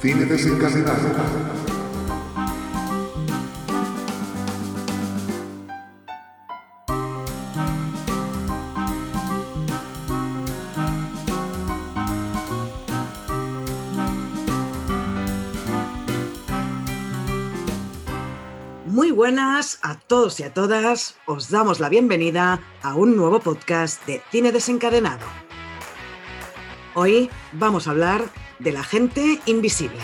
Cine desencadenado. Muy buenas a todos y a todas. Os damos la bienvenida a un nuevo podcast de Cine Desencadenado. Hoy vamos a hablar de la gente invisible.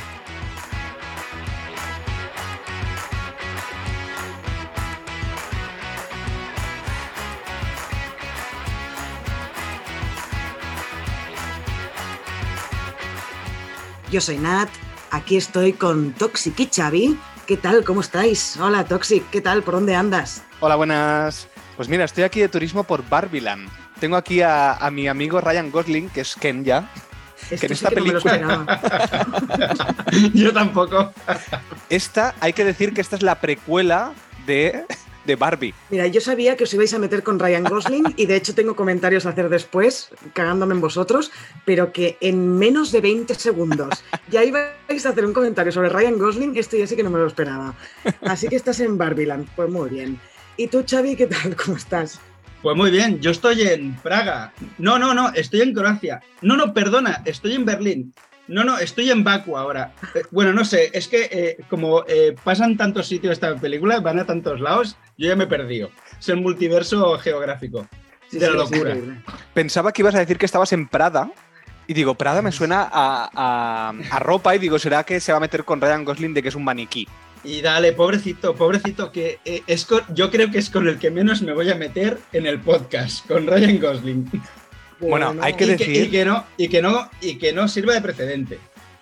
Yo soy Nat, aquí estoy con Toxic y Xavi. ¿Qué tal? ¿Cómo estáis? Hola Toxic, ¿qué tal? ¿Por dónde andas? Hola, buenas. Pues mira, estoy aquí de turismo por Barbiland. Tengo aquí a, a mi amigo Ryan Gosling, que es Ken ya. Esto en sí esta que no me lo película- esperaba. Yo tampoco. Esta, hay que decir que esta es la precuela de, de Barbie. Mira, yo sabía que os ibais a meter con Ryan Gosling y de hecho tengo comentarios a hacer después, cagándome en vosotros, pero que en menos de 20 segundos ya ibais a hacer un comentario sobre Ryan Gosling, esto ya sí que no me lo esperaba. Así que estás en Barbiland, pues muy bien. ¿Y tú, Xavi, qué tal? ¿Cómo estás? Pues muy bien, yo estoy en Praga. No, no, no, estoy en Croacia. No, no, perdona, estoy en Berlín. No, no, estoy en Baku ahora. Eh, bueno, no sé, es que eh, como eh, pasan tantos sitios esta película, van a tantos lados, yo ya me he perdido. Es el multiverso geográfico. Sí, De la sí, locura. Pensaba que ibas a decir que estabas en Prada. Y digo, Prada me suena a, a- a ropa y digo, ¿será que se va a meter con Ryan Gosling de que es un maniquí? Y dale, pobrecito, pobrecito, que eh, es con- yo creo que es con el que menos me voy a meter en el podcast, con Ryan Gosling. Bueno, hay que y, decir- y que no, y que no, y que no sirva de precedente.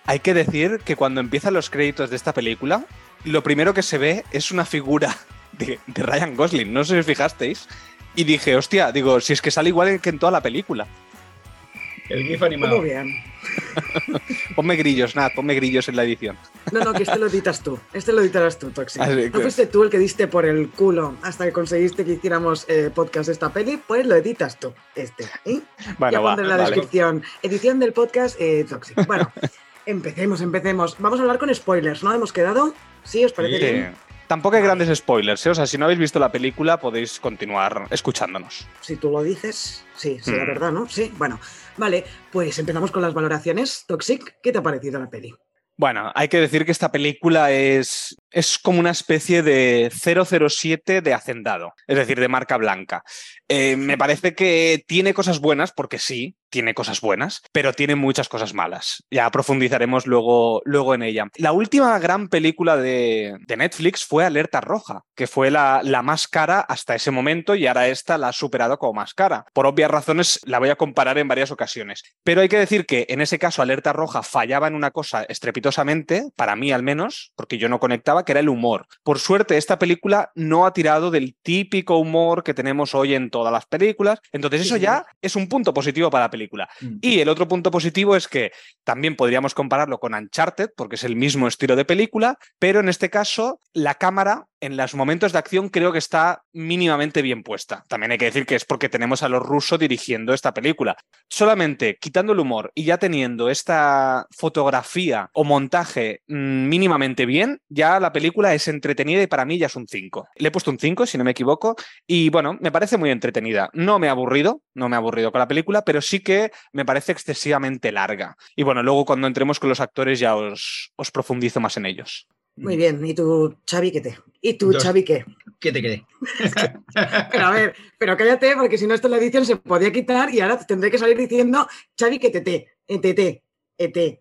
Hay que decir que cuando empiezan los créditos de esta película, lo primero que se ve es una figura de, de Ryan Gosling. No sé si os fijasteis. Y dije, hostia, digo, si es que sale igual que en toda la película. El GIF Muy animado. bien. Ponme grillos, Nat, ponme grillos en la edición. No, no, que este lo editas tú. Este lo editarás tú, Toxic. Así ¿No que- fuiste tú el que diste por el culo hasta que conseguiste que hiciéramos eh, podcast de esta peli? Pues lo editas tú, este. ¿eh? ya Bueno, va, pondré en la vale. descripción. Edición del podcast eh, Toxic. Bueno, empecemos, empecemos. Vamos a hablar con spoilers, ¿no? ¿Hemos quedado? ¿Sí? ¿Os parece Sí. bien? Tampoco hay grandes spoilers, ¿eh? O sea, si no habéis visto la película, podéis continuar escuchándonos. Si tú lo dices, sí, sí, la Mm. verdad, ¿no? Sí, bueno. Vale, pues empezamos con las valoraciones. Toxic, ¿qué te ha parecido la peli? Bueno, hay que decir que esta película es, es como una especie de 007 de hacendado, es decir, de marca blanca. Eh, me parece que tiene cosas buenas, porque sí, tiene cosas buenas, pero tiene muchas cosas malas. Ya profundizaremos luego, luego en ella. La última gran película de, de Netflix fue Alerta Roja, que fue la, la más cara hasta ese momento y ahora esta la ha superado como más cara. Por obvias razones la voy a comparar en varias ocasiones. Pero hay que decir que en ese caso Alerta Roja fallaba en una cosa estrepitosamente, para mí al menos, porque yo no conectaba, que era el humor. Por suerte, esta película no ha tirado del típico humor que tenemos hoy en todas las películas. Entonces eso ya es un punto positivo para la película. Mm. Y el otro punto positivo es que también podríamos compararlo con Uncharted, porque es el mismo estilo de película, pero en este caso la cámara en los momentos de acción creo que está mínimamente bien puesta. También hay que decir que es porque tenemos a los rusos dirigiendo esta película. Solamente quitando el humor y ya teniendo esta fotografía o montaje mm, mínimamente bien, ya la película es entretenida y para mí ya es un 5. Le he puesto un 5, si no me equivoco, y bueno, me parece muy entretenida. No me ha aburrido, no me ha aburrido con la película, pero sí que me parece excesivamente larga. Y bueno, luego cuando entremos con los actores ya os, os profundizo más en ellos. Muy bien, ¿y tú, Xavi, qué te? ¿Y tú, Dos. Xavi, qué? ¿Qué te cree? Pero a ver, pero cállate, porque si no, esto en la edición se podía quitar y ahora tendré que salir diciendo Xavi que tete, etete, ete.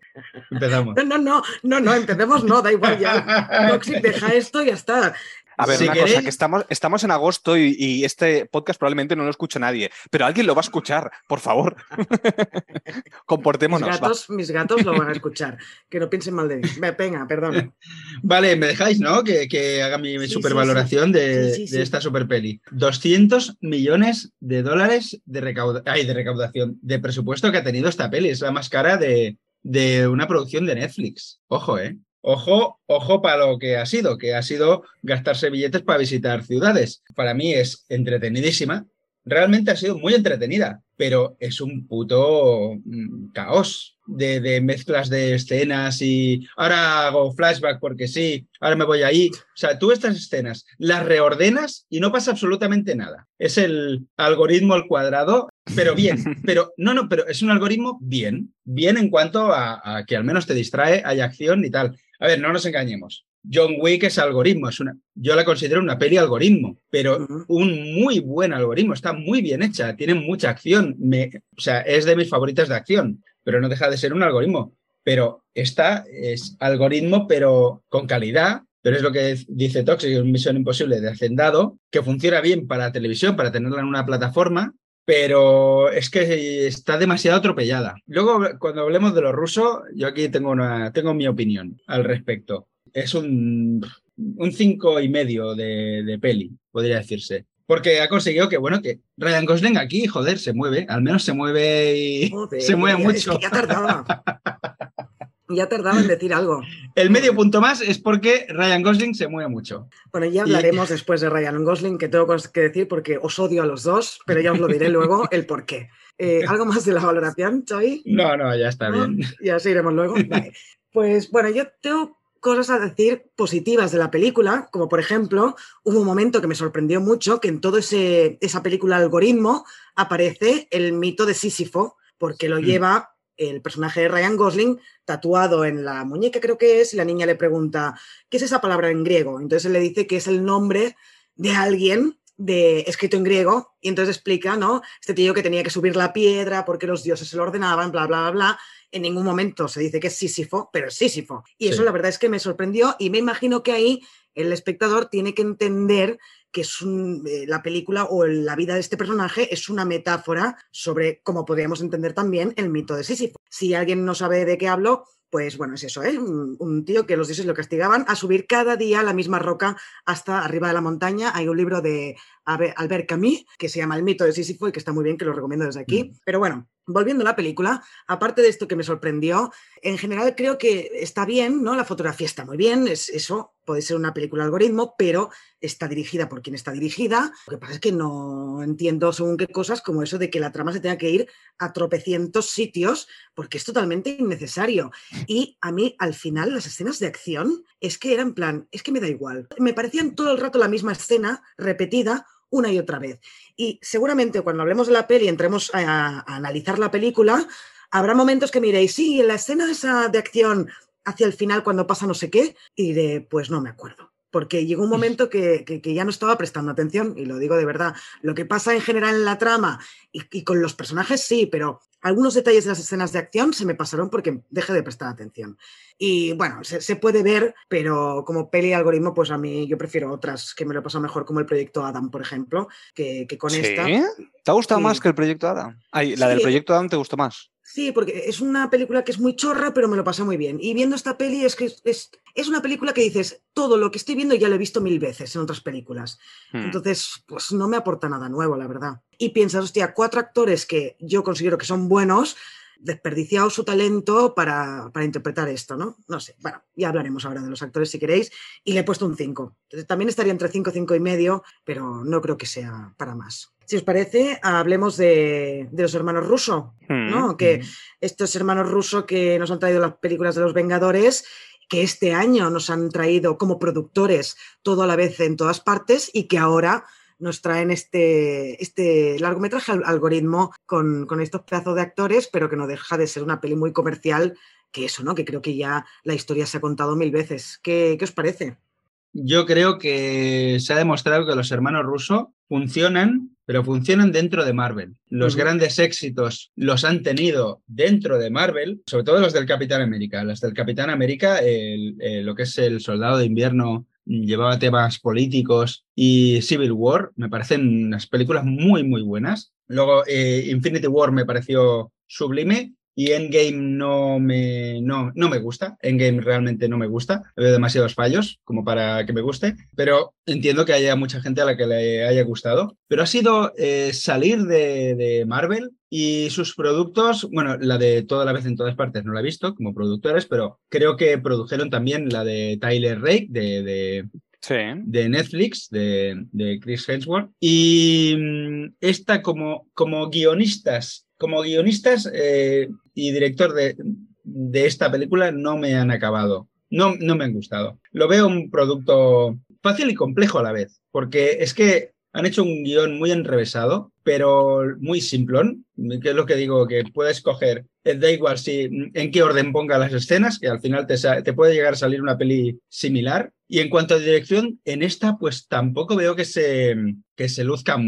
Empezamos. No, no, no, no, no, empecemos, no, da igual ya. Toxic, deja esto y ya está. A ver, Si una cosa, que estamos, estamos en agosto y, y este podcast probablemente no lo escucha nadie, pero alguien lo va a escuchar, por favor. Mis Comportémonos. va. gatos, mis gatos lo van a escuchar. Que no piensen mal de mí. Ve, Venga, perdón. Vale, me dejáis, ¿no? Que, que haga mi sí, supervaloración de, Sí, sí, sí. de esta super peli. 200 millones de dólares de, recauda- ay, de recaudación, de presupuesto que ha tenido esta peli. Es la más cara de, de una producción de Netflix. Ojo, ¿eh? Ojo, ojo para lo que ha sido, que ha sido gastarse billetes para visitar ciudades. Para mí es entretenidísima. Realmente ha sido muy entretenida, pero es un puto mm, caos de, de, mezclas de escenas y ahora hago flashback porque sí, ahora me voy ahí. O sea, tú estas escenas las reordenas y no pasa absolutamente nada. Es el algoritmo al cuadrado, pero bien, pero no, no, pero es un algoritmo bien, bien en cuanto a, a que al menos te distrae, hay acción y tal. A ver, no nos engañemos. John Wick es algoritmo, es una, yo la considero una peli algoritmo, pero un muy buen algoritmo, está muy bien hecha, tiene mucha acción, me, o sea, es de mis favoritas de acción, pero no deja de ser un algoritmo. Pero esta es algoritmo, pero con calidad, pero es lo que dice Toxic, es Misión Imposible de Hacendado, que funciona bien para televisión, para tenerla en una plataforma, pero es que está demasiado atropellada. Luego, cuando hablemos de lo ruso, yo aquí tengo, una, tengo mi opinión al respecto es un, un cinco y medio de, de peli, podría decirse. Porque ha conseguido que, bueno, que Ryan Gosling aquí, joder, se mueve, al menos se mueve y se mueve mucho. ya tardaba. ya tardaba en decir algo. El medio punto más es porque Ryan Gosling se mueve mucho. Bueno, ya hablaremos y... después de Ryan Gosling, que tengo que decir porque os odio a los dos, pero ya os lo diré luego el por qué. Eh, ¿Algo más de la valoración, Xavi? No, no, ya está ¿No? bien. Ya seguiremos luego. Vale. Pues bueno, yo tengo cosas a decir positivas de la película, como por ejemplo, hubo un momento que me sorprendió mucho, que en toda esa película algoritmo aparece el mito de Sísifo, porque lo mm. lleva el personaje de Ryan Gosling tatuado en la muñeca, creo que es, y la niña le pregunta, ¿qué es esa palabra en griego? Entonces él le dice que es el nombre de alguien de, escrito en griego, y entonces explica, ¿no? Este tío que tenía que subir la piedra porque los dioses se lo ordenaban, bla, bla, bla, bla, en ningún momento se dice que es Sísifo, pero es Sísifo. Y eso sí. la verdad es que me sorprendió y me imagino que ahí el espectador tiene que entender que es un, eh, la película o la vida de este personaje es una metáfora sobre, como podríamos entender también, el mito de Sísifo. Si alguien no sabe de qué hablo, pues bueno, es eso, ¿eh? Un, un, tío que los dioses lo castigaban a subir cada día la misma roca hasta arriba de la montaña. Hay un libro de Albert Camus que se llama El mito de Sísifo y que está muy bien, que lo recomiendo desde aquí. Mm. Pero bueno, volviendo a la película, aparte de esto que me sorprendió, en general creo que está bien, ¿no? La fotografía está muy bien, es eso, puede ser una película algoritmo, pero está dirigida por quien está dirigida. Lo que pasa es que no entiendo según qué cosas como eso de que la trama se tenga que ir a tropecientos sitios, porque es totalmente innecesario. Y a mí, al final, las escenas de acción es que eran plan, es que me da igual. Me parecían todo el rato la misma escena repetida una y otra vez. Y seguramente cuando hablemos de la peli, entremos a, a analizar la película, habrá momentos que miréis, sí, en la escena esa de acción hacia el final cuando pasa no sé qué, y diré, pues no me acuerdo. Porque llegó un momento que, que, que, ya no estaba prestando atención, y lo digo de verdad. Lo que pasa en general en la trama y, y, con los personajes sí, pero algunos detalles de las escenas de acción se me pasaron porque dejé de prestar atención. Y bueno, se, se puede ver, pero como peli y algoritmo, pues a mí yo prefiero otras que me lo he pasado mejor, como el proyecto Adam, por ejemplo, que, que con ¿Sí? esta. ¿Te ha gustado sí. más que el proyecto Adam? Ay, la sí. del proyecto Adam te gustó más. Sí, porque es una película que es muy chorra, pero me lo pasé muy bien. Y viendo esta peli es que es, es, una película que dices, todo lo que estoy viendo ya lo he visto mil veces en otras películas. Hmm. Entonces, pues no me aporta nada nuevo, la verdad. Y piensas, hostia, cuatro actores que yo considero que son buenos, desperdiciado su talento para, para, interpretar esto, ¿no? No sé, bueno, ya hablaremos ahora de los actores si queréis, y le he puesto un 5. También estaría entre 5 y 5 y medio, pero no creo que sea para más. Si os parece, hablemos de, de los hermanos Russo, ¿no? Mm. Que estos hermanos Russo que nos han traído las películas de los Vengadores que este año nos han traído como productores todo a la vez en todas partes y que ahora nos traen este, este largometraje al algoritmo con, con, estos pedazos de actores, pero que no deja de ser una peli muy comercial, que eso, ¿no? Que creo que ya la historia se ha contado mil veces. ¿Qué, qué os parece? Yo creo que se ha demostrado que los hermanos rusos funcionan, pero funcionan dentro de Marvel. Los uh -huh. grandes éxitos los han tenido dentro de Marvel, sobre todo los del Capitán América. Los del Capitán América, el, el, lo que es el Soldado de Invierno llevaba temas políticos y Civil War, me parecen unas películas muy, muy buenas. Luego eh, Infinity War me pareció sublime y Endgame no me, no, no me gusta. Endgame realmente no me gusta. Veo demasiados fallos como para que me guste, pero entiendo que haya mucha gente a la que le haya gustado. Pero ha sido eh, salir de, de, Marvel y sus productos, bueno, la de Toda la vez en todas partes no la he visto como productores, pero creo que produjeron también la de Tyler Rake, de, de de Netflix, de, Chris Hemsworth. Y mm, esta como, como guionistas, como guionistas eh, y director de, de esta película no me han acabado. No, no me han gustado. Lo veo un producto fácil y complejo a la vez, porque es que han hecho un guion muy enrevesado, pero muy simplón, que es lo que digo, que puedes coger, da igual si en qué orden ponga las escenas, que al final te, te, puede llegar a salir una peli similar. Y en cuanto a dirección, en esta pues tampoco veo que se, que se luzca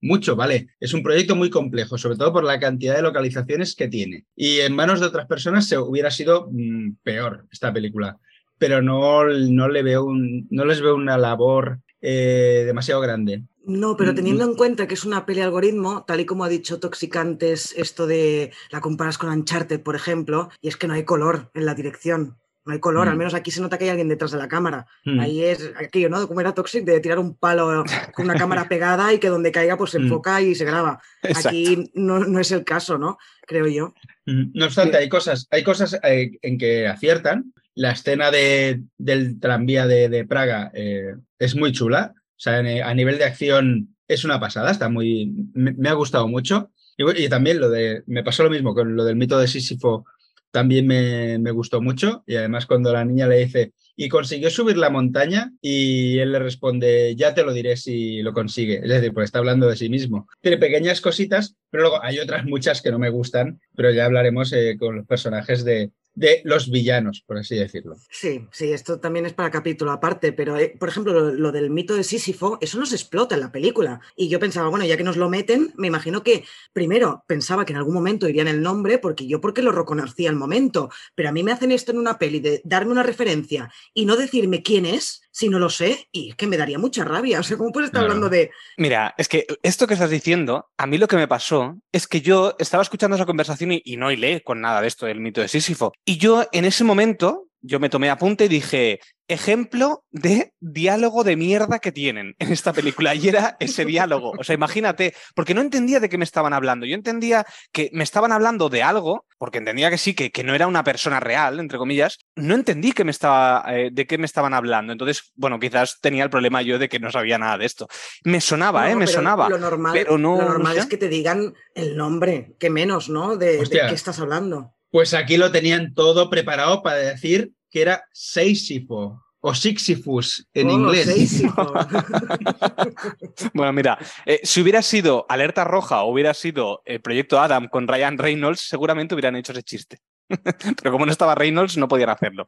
mucho, ¿vale? Es un proyecto muy complejo, sobre todo por la cantidad de localizaciones que tiene. Y en manos de otras personas se hubiera sido mm, peor esta película pero no, no, le veo un, no les veo una labor eh, demasiado grande. No, pero mm, teniendo mm. en cuenta que es una peli algoritmo, tal y como ha dicho Toxicantes, esto de la comparas con Uncharted, por ejemplo, y es que no hay color en la dirección. No hay color, al mm. menos aquí se nota que hay alguien detrás de la cámara. Ahí es aquello, ¿no? Como era Toxic, de tirar un palo con una cámara pegada y que donde caiga pues se enfoca y se graba. Aquí no, es el caso, ¿no? Creo yo. No obstante, hay cosas, hay cosas eh, en que aciertan. La escena de, del tranvía de, Praga eh, es muy chula. O sea, a nivel de acción es una pasada, está muy. Me, ha gustado mucho. Y, también lo de. Me pasó lo mismo con lo del mito de Sísifo, también me, me, gustó mucho. Y además, cuando la niña le dice. Y consiguió subir la montaña y él le responde, ya te lo diré si lo consigue. Es decir, pues está hablando de sí mismo. Tiene pequeñas cositas, pero luego hay otras muchas que no me gustan, pero ya hablaremos eh, con los personajes de, de los villanos, por así decirlo. Sí, sí, esto también es para capítulo aparte, pero eh, por ejemplo, lo, del mito de Sísifo, eso no se explota en la película. Y yo pensaba, bueno, ya que nos lo meten, me imagino que primero pensaba que en algún momento irían el nombre, porque yo porque lo reconocía al momento, pero a mí me hacen esto en una peli de darme una referencia y no decirme quién es, si no lo sé, y es que me daría mucha rabia. O sea, ¿cómo puedes estar hablando de. Mira, es que esto que estás diciendo, a mí lo que me pasó es que yo estaba escuchando esa conversación y, y no hilé con nada de esto del mito de Sísifo. Y yo en ese momento, yo me tomé apunte y dije, ejemplo de diálogo de mierda que tienen en esta película. Y era ese diálogo. O sea, imagínate, porque no entendía de qué me estaban hablando. Yo entendía que me estaban hablando de algo, porque entendía que sí, que, que no era una persona real, entre comillas. No entendí que me estaba, eh, de qué me estaban hablando. Entonces, bueno, quizás tenía el problema yo de que no sabía nada de esto. Me sonaba, ¿eh? Me sonaba. Lo normal, pero no, lo normal es que te digan el nombre, que menos, ¿no? De, de qué estás hablando. Pues aquí lo tenían todo preparado para decir que era Seisifo o Sixifus en oh, inglés. bueno, mira, eh, si hubiera sido Alerta Roja o hubiera sido el proyecto Adam con Ryan Reynolds, seguramente hubieran hecho ese chiste. Pero como no estaba Reynolds, no podían hacerlo.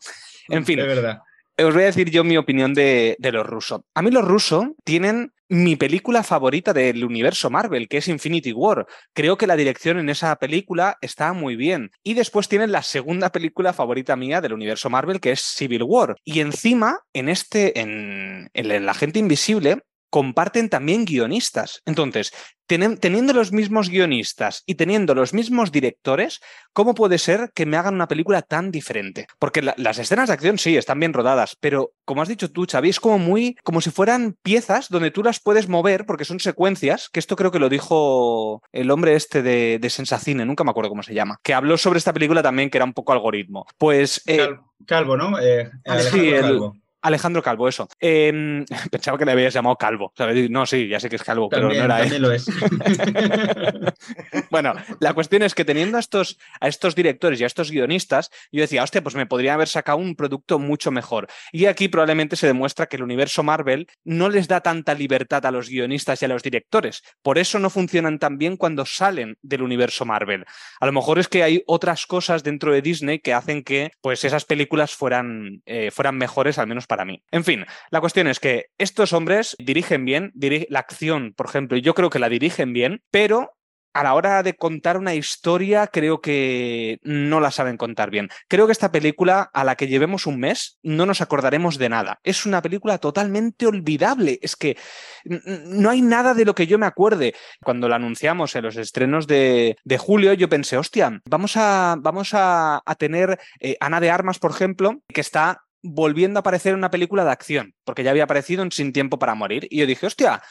En fin. Es verdad. Os voy a decir yo mi opinión de, de los rusos. A mí los rusos tienen mi película favorita del universo Marvel, que es Infinity War. Creo que la dirección en esa película está muy bien. Y después tienen la segunda película favorita mía del universo Marvel, que es Civil War. Y encima, en este, en, en La Gente Invisible, comparten también guionistas. Entonces, teniendo los mismos guionistas y teniendo los mismos directores, ¿cómo puede ser que me hagan una película tan diferente? Porque las escenas de acción sí, están bien rodadas, pero como has dicho tú, Xavi, es como muy, como si fueran piezas donde tú las puedes mover porque son secuencias, que esto creo que lo dijo el hombre este de, de Sensacine, nunca me acuerdo cómo se llama, que habló sobre esta película también, que era un poco algoritmo. Pues... Eh, Calvo, ¿no? Eh, sí, Calvo. Alejandro Calvo, eso. Em, pensaba que le habías llamado Calvo. No, sí, ya sé que es Calvo, pero no era también lo es. bueno, la cuestión es que teniendo a estos, a estos directores y a estos guionistas, yo decía, hostia, pues me podría haber sacado un producto mucho mejor. Y aquí probablemente se demuestra que el universo Marvel no les da tanta libertad a los guionistas y a los directores. Por eso no funcionan tan bien cuando salen del universo Marvel. A lo mejor es que hay otras cosas dentro de Disney que hacen que pues, esas películas fueran, eh, fueran mejores, al menos para mí. En fin, la cuestión es que estos hombres dirigen bien, la acción, por ejemplo, yo creo que la dirigen bien, pero a la hora de contar una historia, creo que no la saben contar bien. Creo que esta película, a la que llevemos un mes, no nos acordaremos de nada. Es una película totalmente olvidable. Es que no hay nada de lo que yo me acuerde. Cuando la anunciamos en los estrenos de, julio, yo pensé, hostia, vamos a, vamos a, tener eh, Ana de Armas, por ejemplo, que está volviendo a aparecer en una película de acción, porque ya había aparecido en Sin Tiempo para Morir. Y yo dije, hostia,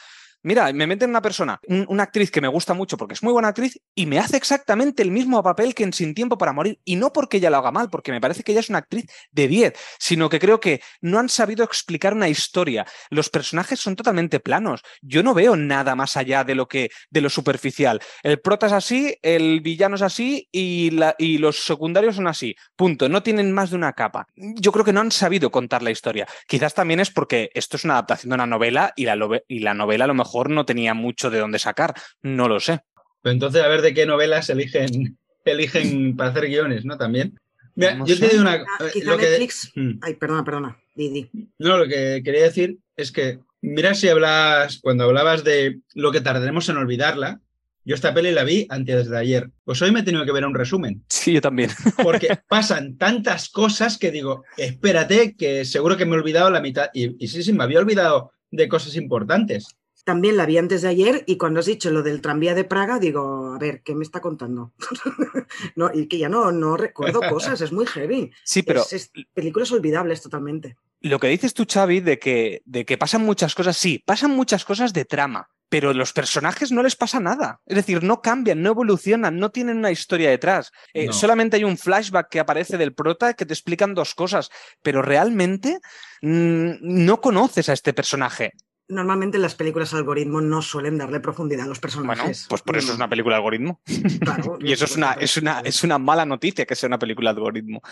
Mira, me meten una persona, una actriz que me gusta mucho porque es muy buena actriz y me hace exactamente el mismo papel que en Sin Tiempo para Morir. Y no porque ella lo haga mal, porque me parece que ella es una actriz de 10, sino que creo que no han sabido explicar una historia. Los personajes son totalmente planos. Yo no veo nada más allá de lo que de lo superficial. El prota es así, el villano es así y, la, y los secundarios son así. Punto. No tienen más de una capa. Yo creo que no han sabido contar la historia. Quizás también es porque esto es una adaptación de una novela y la, y la novela a lo mejor no tenía mucho de dónde sacar. No lo sé. Pero entonces, a ver de qué novelas eligen, eligen para hacer guiones, ¿no? También. yo te digo una. Ah, eh, lo Netflix. Hmm. Ay, perdona, perdona. Didi. No, lo que quería decir es que, mira si hablas, cuando hablabas de lo que tardaremos en olvidarla, yo esta peli la vi antes de ayer. Pues hoy me he tenido que ver un resumen. Sí, yo también. Porque pasan tantas cosas que digo, espérate, que seguro que me he olvidado la mitad. Y, y sí, sí, me había olvidado de cosas importantes. También la vi antes de ayer y cuando has dicho lo del tranvía de Praga, digo, a ver, ¿qué me está contando? no, y que ya no, no recuerdo cosas, es muy heavy. Sí, pero... Es, películas olvidables totalmente. Lo que dices tú, Xavi, de que, de que pasan muchas cosas, sí, pasan muchas cosas de trama, pero los personajes no les pasa nada. Es decir, no cambian, no evolucionan, no tienen una historia detrás. Eh, solamente hay un flashback que aparece del prota que te explican dos cosas, pero realmente mm, no conoces a este personaje normalmente las películas algoritmo no suelen darle profundidad a los personajes. Bueno, pues por eso es una película algoritmo. y eso es una, es, una, es una mala noticia que sea una película algoritmo.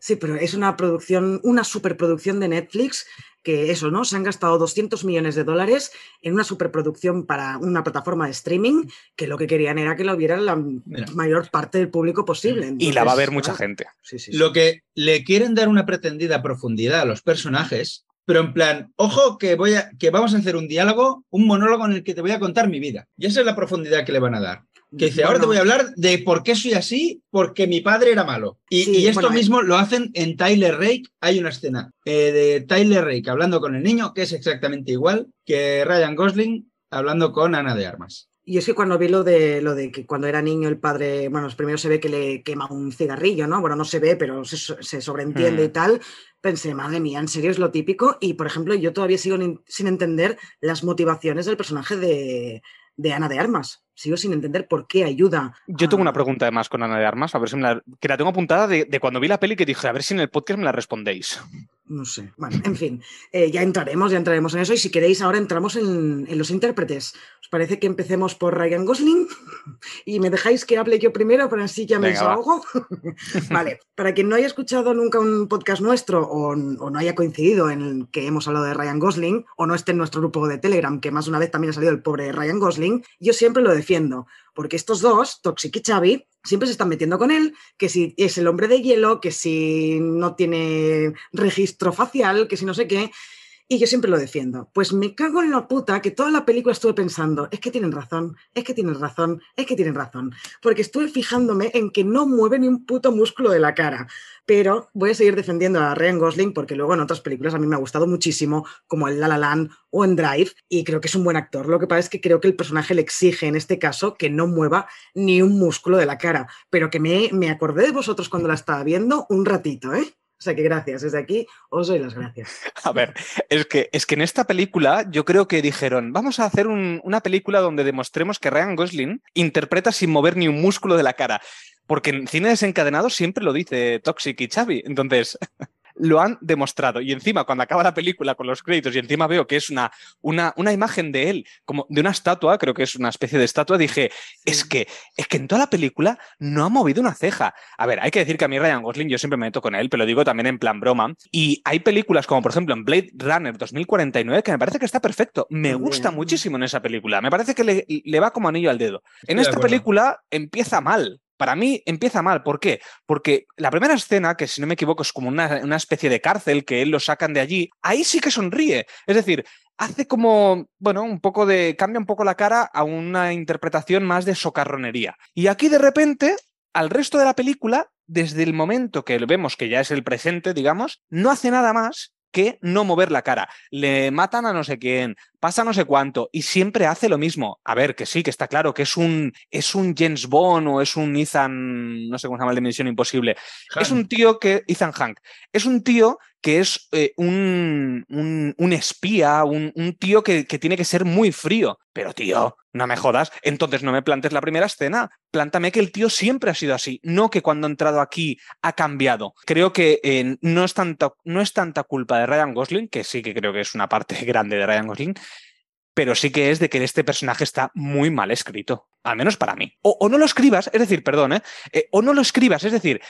Sí, pero es una producción, una superproducción de Netflix que eso, ¿no? Se han gastado 200 millones de dólares en una superproducción para una plataforma de streaming que lo que querían era que lo viera la mayor parte del público posible. y la va a ver mucha gente. lo que le quieren dar una pretendida profundidad a los personajes pero en plan, ojo que, voy a, que vamos a hacer un diálogo, un monólogo en el que te voy a contar mi vida. Y esa es la profundidad que le van a dar. Que dice, ahora te voy a hablar de por qué soy así, porque mi padre era malo. Y, esto eh. mismo lo hacen en Tyler Rake. Hay una escena eh, de Tyler Rake hablando con el niño, que es exactamente igual que Ryan Gosling hablando con Ana de Armas. Y es que cuando vi lo de lo de que cuando era niño el padre, bueno, primero se ve que le quema un cigarrillo, ¿no? Bueno, no se ve, pero se, sobreentiende y hmm. tal. Pensé, madre mía, en serio es lo típico. Y por ejemplo, yo todavía sigo sin entender las motivaciones del personaje de, de Ana de Armas. Sigo sin entender por qué ayuda. Yo tengo una pregunta además con Ana de Armas, a ver si me la, que la tengo apuntada de, de, cuando vi la peli que dije, a ver si en el podcast me la respondéis. No sé. Bueno, en fin, eh, ya entraremos, ya entraremos en eso. Y si queréis, ahora entramos en, los intérpretes. ¿Os parece que empecemos por Ryan Gosling? Y me dejáis que hable yo primero, para así ya me desahogo. vale, para quien no haya escuchado nunca un podcast nuestro o, no haya coincidido en que hemos hablado de Ryan Gosling, o no esté en nuestro grupo de Telegram, que más una vez también ha salido el pobre Ryan Gosling, yo siempre lo defiendo. Porque estos dos, Toxic y Xavi, siempre se están metiendo con él, que si es el hombre de hielo, que si no tiene registro facial, que si no sé qué. Y yo siempre lo defiendo. Pues me cago en la puta que toda la película estuve pensando, es que tienen razón, es que tienen razón, es que tienen razón. Porque estuve fijándome en que no mueve ni un puto músculo de la cara pero voy a seguir defendiendo a Ryan Gosling porque luego en otras películas a mí me ha gustado muchísimo, como en La La Land o en Drive, y creo que es un buen actor. Lo que pasa es que creo que el personaje le exige en este caso que no mueva ni un músculo de la cara, pero que me, me acordé de vosotros cuando la estaba viendo un ratito, ¿eh? O sea que gracias, desde aquí os doy las gracias. A ver, es que, es que en esta película yo creo que dijeron, vamos a hacer una película donde demostremos que Ryan Gosling interpreta sin mover ni un músculo de la cara. Porque en cine desencadenado siempre lo dice Toxic y Xavi. Entonces, lo han demostrado. Y encima, cuando acaba la película con los créditos y encima veo que es una, una, una imagen de él, como de una estatua, creo que es una especie de estatua, dije, es, que, es que en toda la película no ha movido una ceja. A ver, hay que decir que a mí Ryan Gosling yo siempre me meto con él, pero lo digo también en plan broma. Y hay películas como, por ejemplo, en Blade Runner 2049, que me parece que está perfecto. Me gusta muchísimo en esa película. Me parece que le, le va como anillo al dedo. En esta película empieza mal para mí empieza mal. ¿Por qué? Porque la primera escena, que si no me equivoco es como una, especie de cárcel, que él lo sacan de allí, ahí sí que sonríe. Es decir, hace como, bueno, un poco de, cambia un poco la cara a una interpretación más de socarronería. Y aquí de repente, al resto de la película, desde el momento que vemos que ya es el presente, digamos, no hace nada más que no mover la cara. Le matan a no sé quién, pasa no sé cuánto y siempre hace lo mismo. A ver, que sí, que está claro que es un, es un James Bond o es un Ethan, no sé cómo se llama el de Misión Imposible. Es un tío que, Ethan Hank, es un tío que es eh, un, un, espía, un, un tío que, que, tiene que ser muy frío. Pero tío, no me jodas, entonces no me plantes la primera escena, plántame que el tío siempre ha sido así, no que cuando ha entrado aquí ha cambiado. Creo que eh, no, es tanta, no es tanta culpa de Ryan Gosling, que sí que creo que es una parte grande de Ryan Gosling, pero sí que es de que este personaje está muy mal escrito, al menos para mí. O, no lo escribas, es decir, perdón, ¿eh? ¿eh? o no lo escribas, es decir,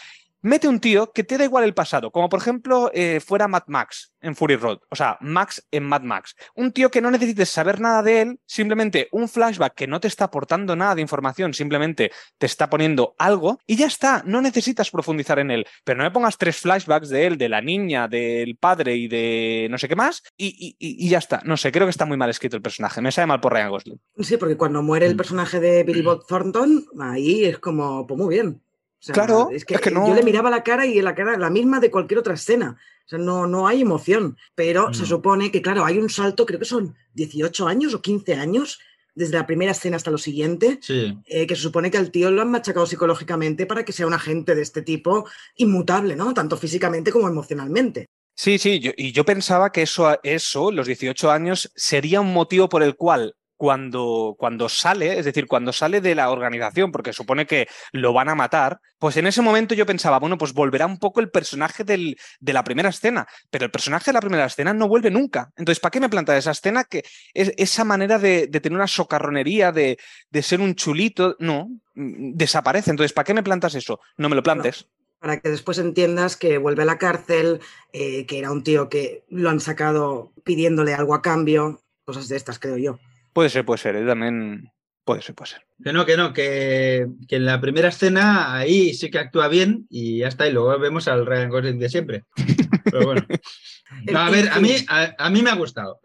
mete un tío que te da igual el pasado, como por ejemplo eh, fuera Mad Max en Fury Road, o sea, Max en Mad Max. Un tío que no necesites saber nada de él, simplemente un flashback que no te está aportando nada de información, simplemente te está poniendo algo y ya está, no necesitas profundizar en él, pero no me pongas tres flashbacks de él, de la niña, del padre y de no sé qué más y, y, ya está. No sé, creo que está muy mal escrito el personaje, me sale mal por Ryan Gosling. Sí, porque cuando muere el mm. personaje de Billy Bob Thornton, ahí es como, pues muy bien claro, es que, yo le miraba la cara y la cara la misma de cualquier otra escena. O sea, no, no hay emoción. Pero se supone que, claro, hay un salto, creo que son 18 años o 15 años, desde la primera escena hasta lo siguiente, eh, que se supone que al tío lo han machacado psicológicamente para que sea un agente de este tipo inmutable, ¿no? Tanto físicamente como emocionalmente. Sí, sí, y yo pensaba que eso, eso, los 18 años, sería un motivo por el cual cuando, cuando sale, es decir, cuando sale de la organización, porque supone que lo van a matar, pues en ese momento yo pensaba, bueno, pues volverá un poco el personaje del, de la primera escena, pero el personaje de la primera escena no vuelve nunca. Entonces, ¿para qué me plantas esa escena? Que es esa manera de, tener una socarronería, de, de, ser un chulito, no, mm, desaparece. Entonces, ¿para qué me plantas eso? No me lo plantes. para que después entiendas que vuelve a la cárcel, eh, que era un tío que lo han sacado pidiéndole algo a cambio, cosas de estas, creo yo. Puede ser, puede ser, ¿eh? también puede ser, puede ser. Que no, que no, que, en la primera escena ahí sí que actúa bien y ya está, y luego vemos al Ryan Gosling de siempre. Pero bueno. a ver, a mí, a, mí me ha gustado.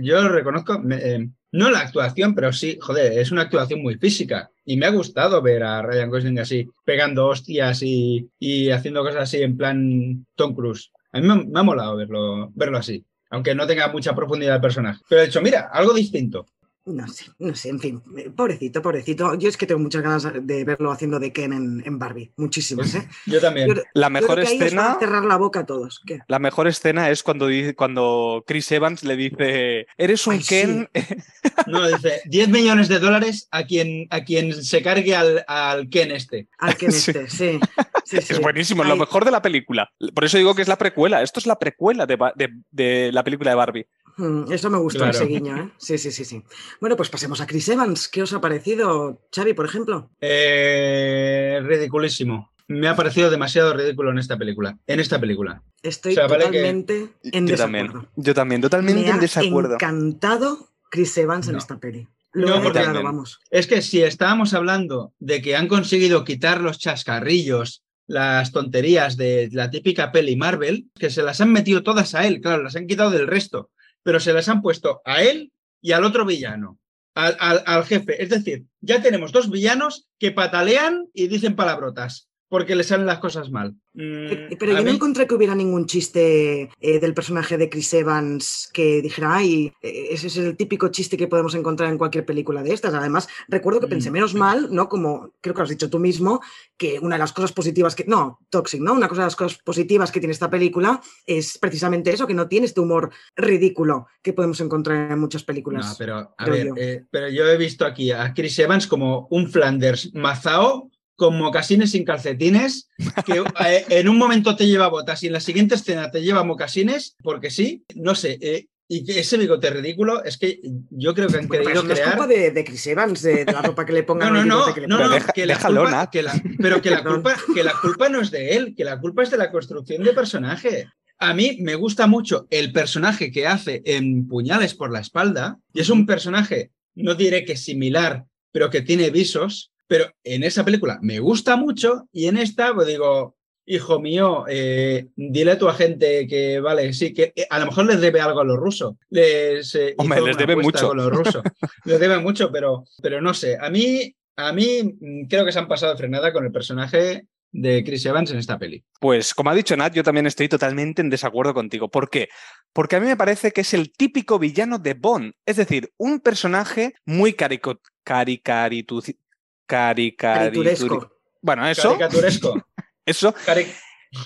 yo reconozco, eh, no la actuación, pero sí, joder, es una actuación muy física. Y me ha gustado ver a Ryan Gosling así, pegando hostias y, haciendo cosas así en plan Tom Cruise. A mí me, me ha molado verlo, verlo así aunque no tenga mucha profundidad el personaje. Pero he dicho, mira, algo distinto. No sé, no sé, en fin, pobrecito, pobrecito. Yo es que tengo muchas ganas de verlo haciendo de Ken en, Barbie, muchísimas, ¿eh? yo también. la mejor escena. cerrar la boca a todos. La mejor escena es cuando, cuando Chris Evans le dice: Eres un Ken. no, dice: 10 millones de dólares a quien, a quien se cargue al, al Ken este. Al Ken este, sí. es buenísimo, lo mejor de la película. Por eso digo que es la precuela. Esto es la precuela de, de la película de Barbie. Mm, eso me gustó ese guiño, ¿eh? Sí, sí, sí, sí. Bueno, pues pasemos a Chris Evans. ¿Qué os ha parecido, Xavi, por ejemplo? Eh, ridiculísimo. Me ha parecido demasiado ridículo en esta película. En esta película. Estoy totalmente en yo desacuerdo. También, yo también, totalmente me en desacuerdo. Me ha encantado Chris Evans en esta peli. no, porque, vamos. Es que si estábamos hablando de que han conseguido quitar los chascarrillos, las tonterías de la típica peli Marvel, que se las han metido todas a él, claro, las han quitado del resto pero se las han puesto a él y al otro villano, al, jefe. Es decir, ya tenemos dos villanos que patalean y dicen palabrotas porque le salen las cosas mal. Mm, pero yo no encontré que hubiera ningún chiste eh, del personaje de Chris Evans que dijera, ay, eh, ese es el típico chiste que podemos encontrar en cualquier película de estas. Además, recuerdo que pensé, mm. menos mal, ¿no? Como creo que has dicho tú mismo, que una de las cosas positivas que, no, Toxic, ¿no? Una cosa de las cosas positivas que tiene esta película es precisamente eso, que no tiene este humor ridículo que podemos encontrar en muchas películas. No, pero a ver, eh, pero yo he visto aquí a Chris Evans como un Flanders mazao con mocasines sin calcetines, que eh, en un momento te lleva botas y en la siguiente escena te lleva mocasines, porque sí, no sé. Eh, y que ese bigote ridículo es que yo creo que han querido crear. es culpa de, Chris Evans, de, la ropa que le pongan. No, no, no, que no, que la culpa, pero que la culpa, que la culpa no es de él, que la culpa es de la construcción de personaje. A mí me gusta mucho el personaje que hace en Puñales por la espalda, y es un personaje, no diré que similar, pero que tiene visos, pero en esa película me gusta mucho y en esta, pues digo, hijo mío, eh, dile a tu agente que, vale, sí, que eh, a lo mejor les debe algo a los rusos. Les, eh, Hombre, les debe mucho. A los rusos. les debe mucho, pero, pero no sé. A mí, a mí mm, creo que se han pasado frenada con el personaje de Chris Evans en esta peli. Pues como ha dicho Nat, yo también estoy totalmente en desacuerdo contigo. ¿Por qué? porque a mí me parece que es el típico villano de Bond, es decir, un personaje muy carico, Caricaturesco. Bueno, eso, Caricaturesco. eso, Cari-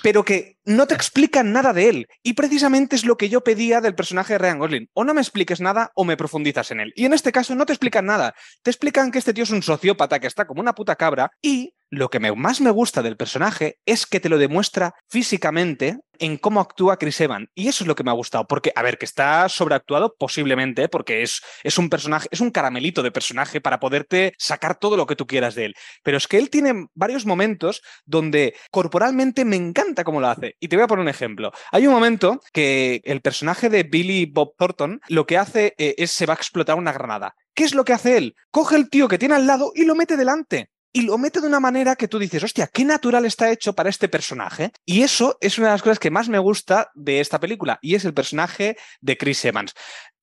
pero que no te explican nada de él. Y precisamente es lo que yo pedía del personaje de Ryan Gosling. O no me expliques nada o me profundizas en él. Y en este caso no te explican nada. Te explican que este tío es un sociópata que está como una puta cabra y lo que más me gusta del personaje es que te lo demuestra físicamente en cómo actúa Chris Evans. Y eso es lo que me ha gustado. Porque, a ver, que está sobreactuado posiblemente, porque es, es un personaje, es un caramelito de personaje para poderte sacar todo lo que tú quieras de él. Pero es que él tiene varios momentos donde corporalmente me encanta cómo lo hace. Y te voy a poner un ejemplo. Hay un momento que el personaje de Billy Bob Thornton lo que hace eh, es se va a explotar una granada. ¿Qué es lo que hace él? Coge el tío que tiene al lado y lo mete delante. Y lo mete de una manera que tú dices, hostia, qué natural está hecho para este personaje. Y eso es una de las cosas que más me gusta de esta película, y es el personaje de Chris Evans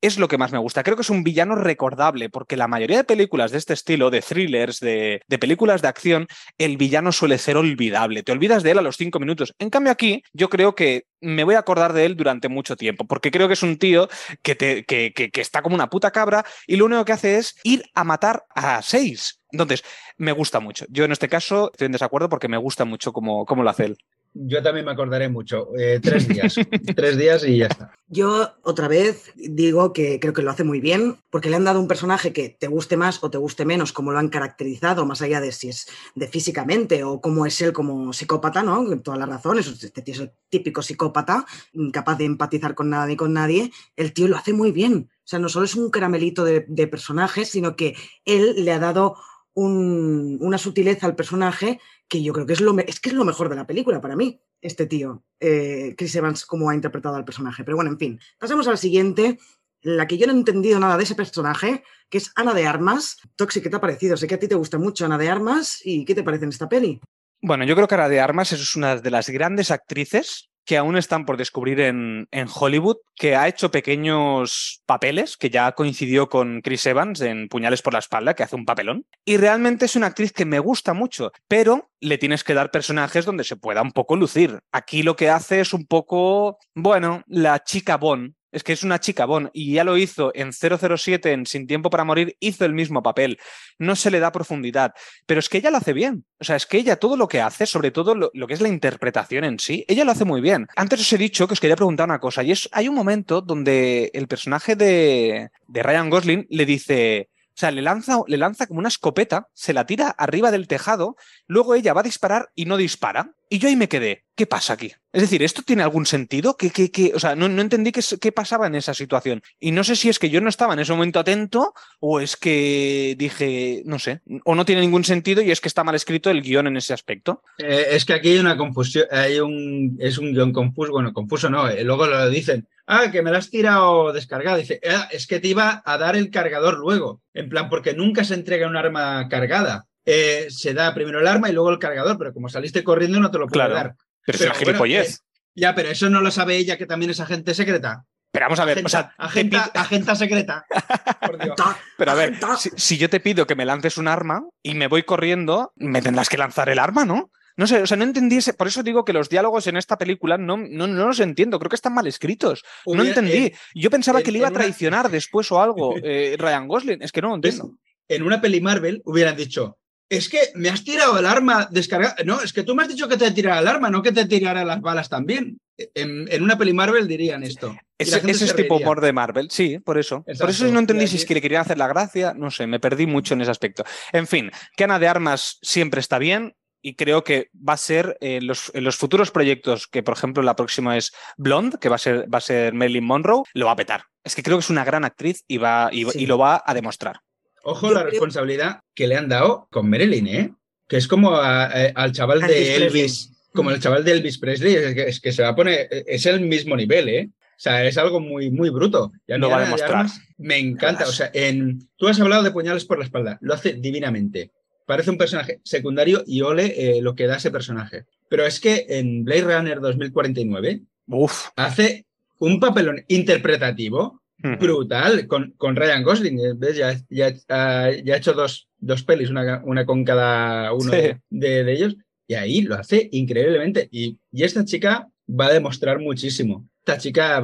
es lo que más me gusta. Creo que es un villano recordable, porque la mayoría de películas de este estilo, de thrillers, de, de, películas de acción, el villano suele ser olvidable. Te olvidas de él a los cinco minutos. En cambio, aquí yo creo que me voy a acordar de él durante mucho tiempo, porque creo que es un tío que, te, que, que, que está como una puta cabra y lo único que hace es ir a matar a seis. Entonces, me gusta mucho. Yo en este caso estoy en desacuerdo porque me gusta mucho cómo, cómo lo hace él. Yo también me acordaré mucho. Eh, tres días. tres días y ya está. Yo otra vez digo que creo que lo hace muy bien, porque le han dado un personaje que te guste más o te guste menos, como lo han caracterizado, más allá de si es de físicamente o cómo es él como psicópata, ¿no? Todas las razones. Este tío es el típico psicópata, incapaz de empatizar con nada ni con nadie. El tío lo hace muy bien. O sea, no solo es un caramelito de, de personaje, sino que él le ha dado un, una sutileza al personaje que yo creo que es lo, es que es lo mejor de la película para mí, este tío, eh, Chris Evans, cómo ha interpretado al personaje. Pero bueno, en fin, pasamos a la siguiente, la que yo no he entendido nada de ese personaje, que es Ana de Armas. Toxic, ¿qué te ha parecido? Sé que a ti te gusta mucho Ana de Armas, ¿y qué te parece en esta peli? Bueno, yo creo que Ana de Armas es una de las grandes actrices que aún están por descubrir en, Hollywood, que ha hecho pequeños papeles, que ya coincidió con Chris Evans en Puñales por la espalda, que hace un papelón. Y realmente es una actriz que me gusta mucho, pero le tienes que dar personajes donde se pueda un poco lucir. Aquí lo que hace es un poco, bueno, la chica Bond. Es que es una chica Bond y ya lo hizo en 007, en Sin Tiempo para Morir, hizo el mismo papel. No se le da profundidad, pero es que ella lo hace bien. O sea, es que ella todo lo que hace, sobre todo lo, lo que es la interpretación en sí, ella lo hace muy bien. Antes os he dicho que os quería preguntar una cosa, y es, hay un momento donde el personaje de, de Ryan Gosling le dice, o sea, le lanza, le lanza como una escopeta, se la tira arriba del tejado, luego ella va a disparar y no dispara. Y yo ahí me quedé, ¿qué pasa aquí? Es decir, ¿esto tiene algún sentido? ¿Qué, qué, qué? O sea, no, no entendí qué, qué, pasaba en esa situación. Y no sé si es que yo no estaba en ese momento atento o es que dije, no sé, o no tiene ningún sentido y es que está mal escrito el guion en ese aspecto. Eh, es que aquí hay una confusión, hay un, es un guion confuso, bueno, confuso no, eh, luego lo dicen, ah, que me la has tirado descargada. Dice, ah, es que te iba a dar el cargador luego, en plan, porque nunca se entrega un arma cargada. Eh, se da primero el arma y luego el cargador, pero como saliste corriendo no te lo puedo claro, dar. Pero, pero es una gilipollez. Bueno, eh, ya, pero eso no lo sabe ella, que también es agente secreta. Pero vamos a ver, agenta, o sea, agenta, agenta secreta. Por Dios. Pero a ver, si, si, yo te pido que me lances un arma y me voy corriendo, me tendrás que lanzar el arma, ¿no? No sé, o sea, no entendí ese, por eso digo que los diálogos en esta película no, no, no los entiendo, creo que están mal escritos. Hubiera, no entendí. Eh, yo pensaba en, que le iba a traicionar una... después o algo eh, Ryan Gosling, es que no lo entiendo. En una peli Marvel hubieran dicho, es que me has tirado el arma descargada. No, es que tú me has dicho que te tirara el arma, no que te tirara las balas también. En, en una peli Marvel dirían esto. Ese, ese es tipo humor de Marvel, sí, por eso. Exacto. Por eso no entendí si es que le querían hacer la gracia, no sé, me perdí mucho en ese aspecto. En fin, que Ana de Armas siempre está bien, y creo que va a ser en los, en los, futuros proyectos, que por ejemplo la próxima es Blonde, que va a ser, va a ser Marilyn Monroe, lo va a petar. Es que creo que es una gran actriz y, va, y, sí. y lo va a demostrar. Ojo Yo la creo... responsabilidad que le han dado con Marilyn, ¿eh? Que es como a, a, al chaval de Elvis, Elvis como el chaval de Elvis Presley, es que, es que, se va a poner, es el mismo nivel, ¿eh? O sea, es algo muy, muy bruto. Ya lo va a demostrar. Armas, me encanta. O sea, en, tú has hablado de puñales por la espalda. Lo hace divinamente parece un personaje secundario y ole eh, lo que da ese personaje. Pero es que en Blade Runner 2049 Uf. hace un papelón interpretativo brutal con, con, Ryan Gosling. ¿Ves? Ya, ya, uh, ya ha hecho dos, dos pelis, una, una, con cada uno sí. de, de, ellos, y ahí lo hace increíblemente. Y, y esta chica va a demostrar muchísimo. Esta chica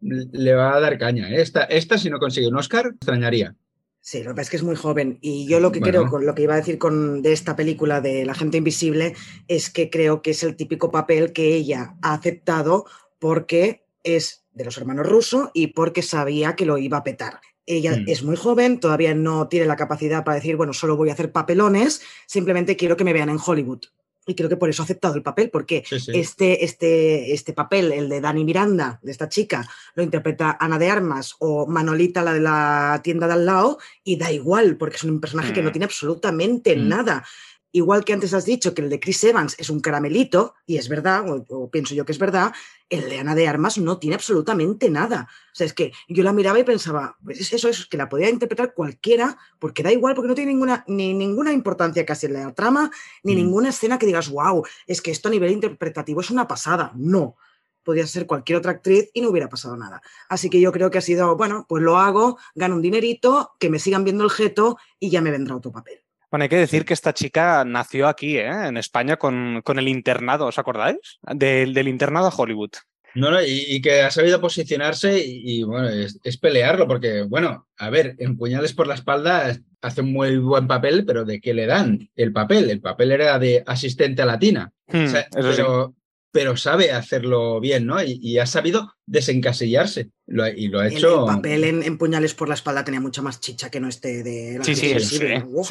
le va a dar caña. ¿eh? Esta, esta, si no consigue un Oscar, extrañaría. Sí, lo que pasa es que es muy joven. Y yo lo que creo, con lo que iba a decir con, de esta película de La gente invisible, es que creo que es el típico papel que ella ha aceptado porque es de los hermanos rusos y porque sabía que lo iba a petar. Ella mm. es muy joven, todavía no tiene la capacidad para decir, bueno, solo voy a hacer papelones, simplemente quiero que me vean en Hollywood. Y creo que por eso ha aceptado el papel, porque Este, este, este papel, el de Dani Miranda, de esta chica, lo interpreta Ana de Armas o Manolita, la de la tienda de al lado, y da igual, porque es un personaje que no mm. tiene absolutamente mm. nada igual que antes has dicho que el de Chris Evans es un caramelito, y es verdad, o, pienso yo que es verdad, el de Ana de Armas no tiene absolutamente nada. O sea, es que yo la miraba y pensaba, pues eso es que la podía interpretar cualquiera, porque da igual, porque no tiene ninguna, ni ninguna importancia casi en la trama, ni mm. ninguna escena que digas, wow, es que esto a nivel interpretativo es una pasada. No. Podía ser cualquier otra actriz y no hubiera pasado nada. Así que yo creo que ha sido, bueno, pues lo hago, gano un dinerito, que me sigan viendo el jeto y ya me vendrá otro papel. Bueno, hay que decir que esta chica nació aquí, ¿eh? en España, con, con, el internado, ¿os acordáis? Del, del internado a Hollywood. No, no, y, que ha sabido posicionarse y, bueno, es, pelearlo, porque, bueno, a ver, en Puñales por la espalda hace un muy buen papel, pero ¿de qué le dan el papel? El papel era de asistente a latina. Hmm, pero, pero sabe hacerlo bien, ¿no? Y, ha sabido desencasillarse. Y lo ha hecho. El, papel en, Puñales por la espalda tenía mucha más chicha que no este de. sí, sí, sí,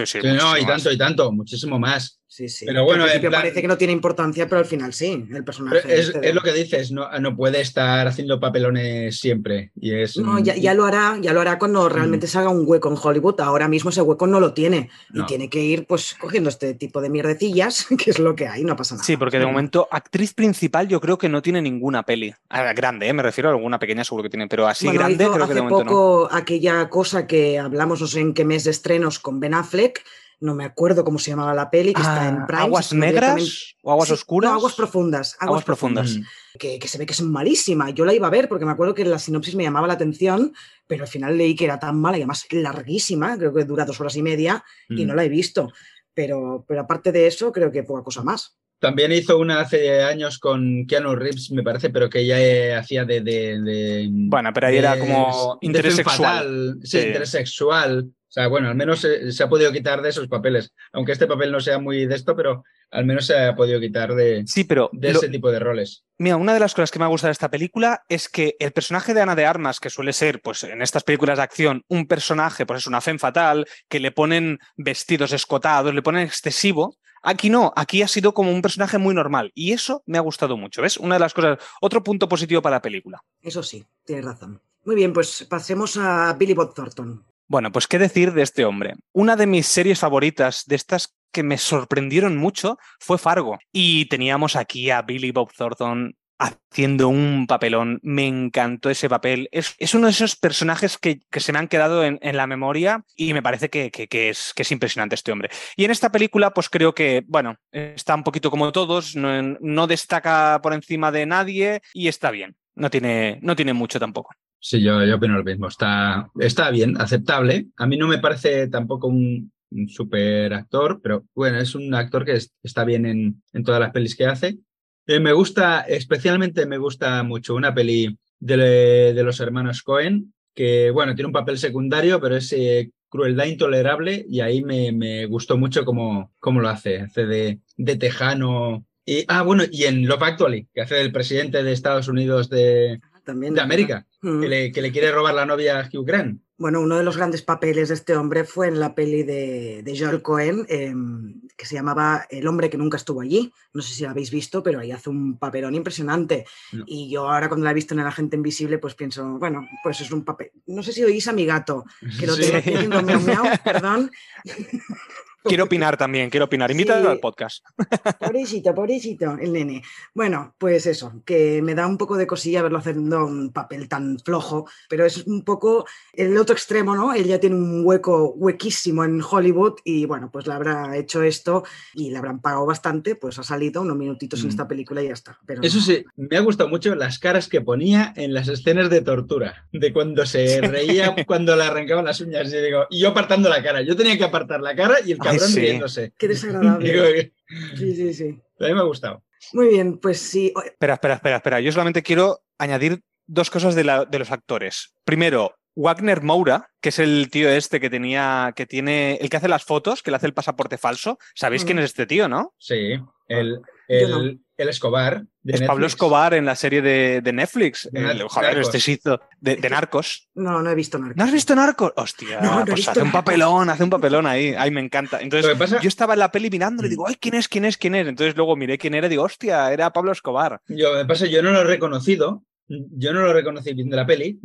sí, No, y tanto, y tanto, muchísimo más. Sí, sí. Pero bueno, parece que no tiene importancia, pero al final sí, el personaje. Es, este lo que dices, no, no puede estar haciendo papelones siempre. Y es, no, ya, lo hará, ya lo hará cuando mm. realmente se haga un hueco en Hollywood. Ahora mismo ese hueco no lo tiene. Y tiene que ir pues cogiendo este tipo de mierdecillas, que es lo que hay, no pasa nada. Sí, porque de momento, actriz principal, yo creo que no tiene ninguna peli. grande, ¿eh? me refiero a alguna pequeña, seguro que tiene, pero así grande, creo que de momento poco aquella cosa que hablamos, no sé en qué mes de estrenos con Ben Affleck no me acuerdo cómo se llamaba la peli, que está en ah, Prime. ¿Aguas negras o aguas oscuras? aguas profundas. Aguas, profundas. Que, se ve que es malísima. Yo la iba a ver porque me acuerdo que la sinopsis me llamaba la atención, pero al final leí que era tan mala y además larguísima, creo que dura dos horas y media, y no la he visto. Pero, pero aparte de eso, creo que poca cosa más. También hizo una hace años con Keanu Reeves, me parece, pero que ella hacía de. bueno, pero ahí era como interés sexual. sí, interés sexual. O sea, bueno, al menos se, ha podido quitar de esos papeles. Aunque este papel no sea muy de esto, pero al menos se ha podido quitar de, sí, pero de ese tipo de roles. Mira, una de las cosas que me ha gustado de esta película es que el personaje de Ana de Armas, que suele ser, pues en estas películas de acción, un personaje, pues es una fe fatal, que le ponen vestidos escotados, le ponen excesivo. Aquí no, aquí ha sido como un personaje muy normal y eso me ha gustado mucho. ¿Ves? Una de las cosas, otro punto positivo para la película. Eso sí, tienes razón. Muy bien, pues pasemos a Billy Bob Thornton. Bueno, pues qué decir de este hombre. Una de mis series favoritas, de estas que me sorprendieron mucho, fue Fargo. Y teníamos aquí a Billy Bob Thornton haciendo un papelón. Me encantó ese papel. Es, uno de esos personajes que, se me han quedado en, la memoria y me parece que, es, que, es, impresionante este hombre. Y en esta película, pues creo que, bueno, está un poquito como todos, no, destaca por encima de nadie y está bien. No tiene, no tiene mucho tampoco. Sí, yo, yo opino lo mismo. Está, está bien, aceptable. A mí no me parece tampoco un, super actor, pero bueno, es un actor que está bien en, en, todas las pelis que hace. Eh, me gusta, especialmente me gusta mucho una peli de, de, los hermanos Cohen, que bueno, tiene un papel secundario, pero es eh, crueldad intolerable y ahí me, me gustó mucho cómo, cómo, lo hace. Hace de, de tejano. Y, ah, bueno, y en Love Actually, que hace del presidente de Estados Unidos de, de América, que, le, que, le, quiere robar la novia a Hugh Grant. Bueno, uno de los grandes papeles de este hombre fue en la peli de, de Joel Cohen, em, que se llamaba El hombre que nunca estuvo allí. No sé si la habéis visto, pero ahí hace un papelón impresionante. Y yo ahora cuando la he visto en El Agente Invisible, pues pienso, bueno, pues es un papel. No sé si oís a mi gato, que lo tengo haciendo miau, miau, perdón. Quiero opinar también, quiero opinar. Invítalo al podcast. Pobrecito, pobrecito, el nene. Bueno, pues eso, que me da un poco de cosilla verlo haciendo un papel tan flojo, pero es un poco el otro extremo, ¿no? Él ya tiene un hueco huequísimo en Hollywood y bueno, pues le habrá hecho esto y le habrán pagado bastante, pues ha salido unos minutitos en mm. esta película y ya está. Pero eso sí, me ha gustado mucho las caras que ponía en las escenas de tortura, de cuando se reía, cuando le arrancaban las uñas. Y, digo, y yo apartando la cara, yo tenía que apartar la cara y el cabrón Qué desagradable. sí, sí, sí. A mí me ha gustado. Muy bien, pues sí. Espera, espera, espera, espera. Yo solamente quiero añadir dos cosas de, la, de los actores. Primero, Wagner Moura, que es el tío este que tenía, que tiene, el que hace las fotos, que le hace el pasaporte falso. ¿Sabéis quién es este tío, no? Sí, el, el, no. el Escobar. de es Pablo. Escobar en la serie de, de Netflix. De El- Nar- joder, Narcos. este se hizo de, de Narcos. No, no he visto Narcos. ¿No has visto Narcos? Hostia, No, no he pues hace un Narcos. papelón, hace un papelón ahí. Ay, me encanta. Entonces, pasa- yo estaba en la peli mirando y Mm. digo, ay, ¿quién es? ¿Quién es? ¿Quién es? Entonces luego miré quién era y digo, hostia, era Pablo Escobar. Yo, me pasa, yo no lo he reconocido. Yo no lo reconocí viendo la peli.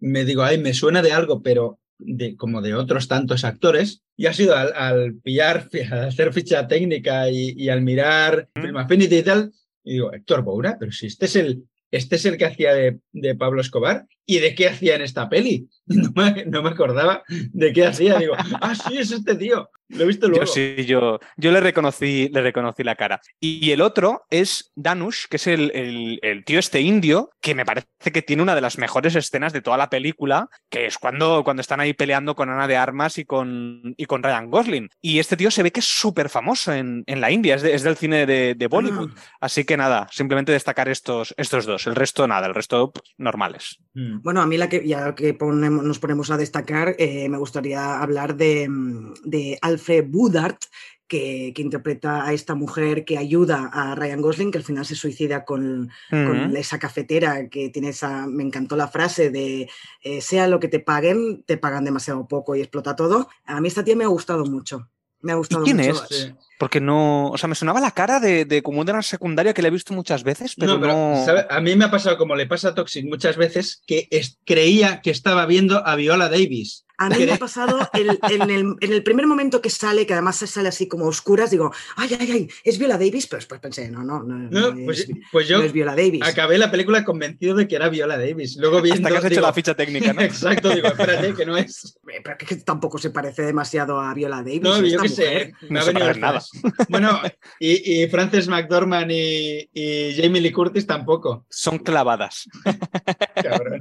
Me digo, ay, me suena de algo, pero de, como de otros tantos actores. Y ha sido al, al pillar, al hacer ficha técnica y, y al mirar Film Affinity y tal, y digo, Héctor Boura, pero si este es el, este es el que hacía de, de Pablo Escobar. ¿Y de qué hacía en esta peli? No me, no me acordaba de qué hacía. Digo, ah, sí, es este tío. Lo he visto luego. Yo sí, yo, yo le reconocí, le reconocí la cara. Y, el otro es Danush, que es el, el- el tío este indio, que me parece que tiene una de las mejores escenas de toda la película, que es cuando, cuando están ahí peleando con Ana de Armas y con, y con Ryan Gosling. Y este tío se ve que es súper famoso en, en la India, es, de- es del cine de, de Bollywood. Ah. Así que nada, simplemente destacar estos, estos dos. El resto nada, el resto pues, normales. Mm. Bueno, a mí la que ya que ponemos- nos ponemos a destacar, eh, me gustaría hablar de, de Alfred Woodard, que, que interpreta a esta mujer que ayuda a Ryan Gosling, que al final se suicida con, con esa cafetera que tiene esa, me encantó la frase de eh, sea lo que te paguen, te pagan demasiado poco y explota todo. A mí esta tía me ha gustado mucho. Me ha gustado quién mucho. es? Porque no. O sea, me sonaba la cara de, de como de una secundaria que le he visto muchas veces, pero no. no, pero ¿sabe? a mí me ha pasado como le pasa a Toxic muchas veces que es- creía que estaba viendo a Viola Davis. A mí me ha pasado el- en, el, en el primer momento que sale, que además se sale así como a oscuras, digo, ay, ay, ay, es Viola Davis, pero después pensé, no, no, no, No, no pues, es, pues yo no es Viola Davis. acabé la película convencido de que era Viola Davis. Luego viendo, Hasta que has hecho la ficha técnica, ¿no? Exacto, digo, espérate, que no es. Pero que tampoco se parece demasiado a Viola Davis. No, yo qué sé. No me ha venido nada. Bueno, y, y Frances McDormand y, y Jamie Lee Curtis tampoco. Son clavadas. Cabrón.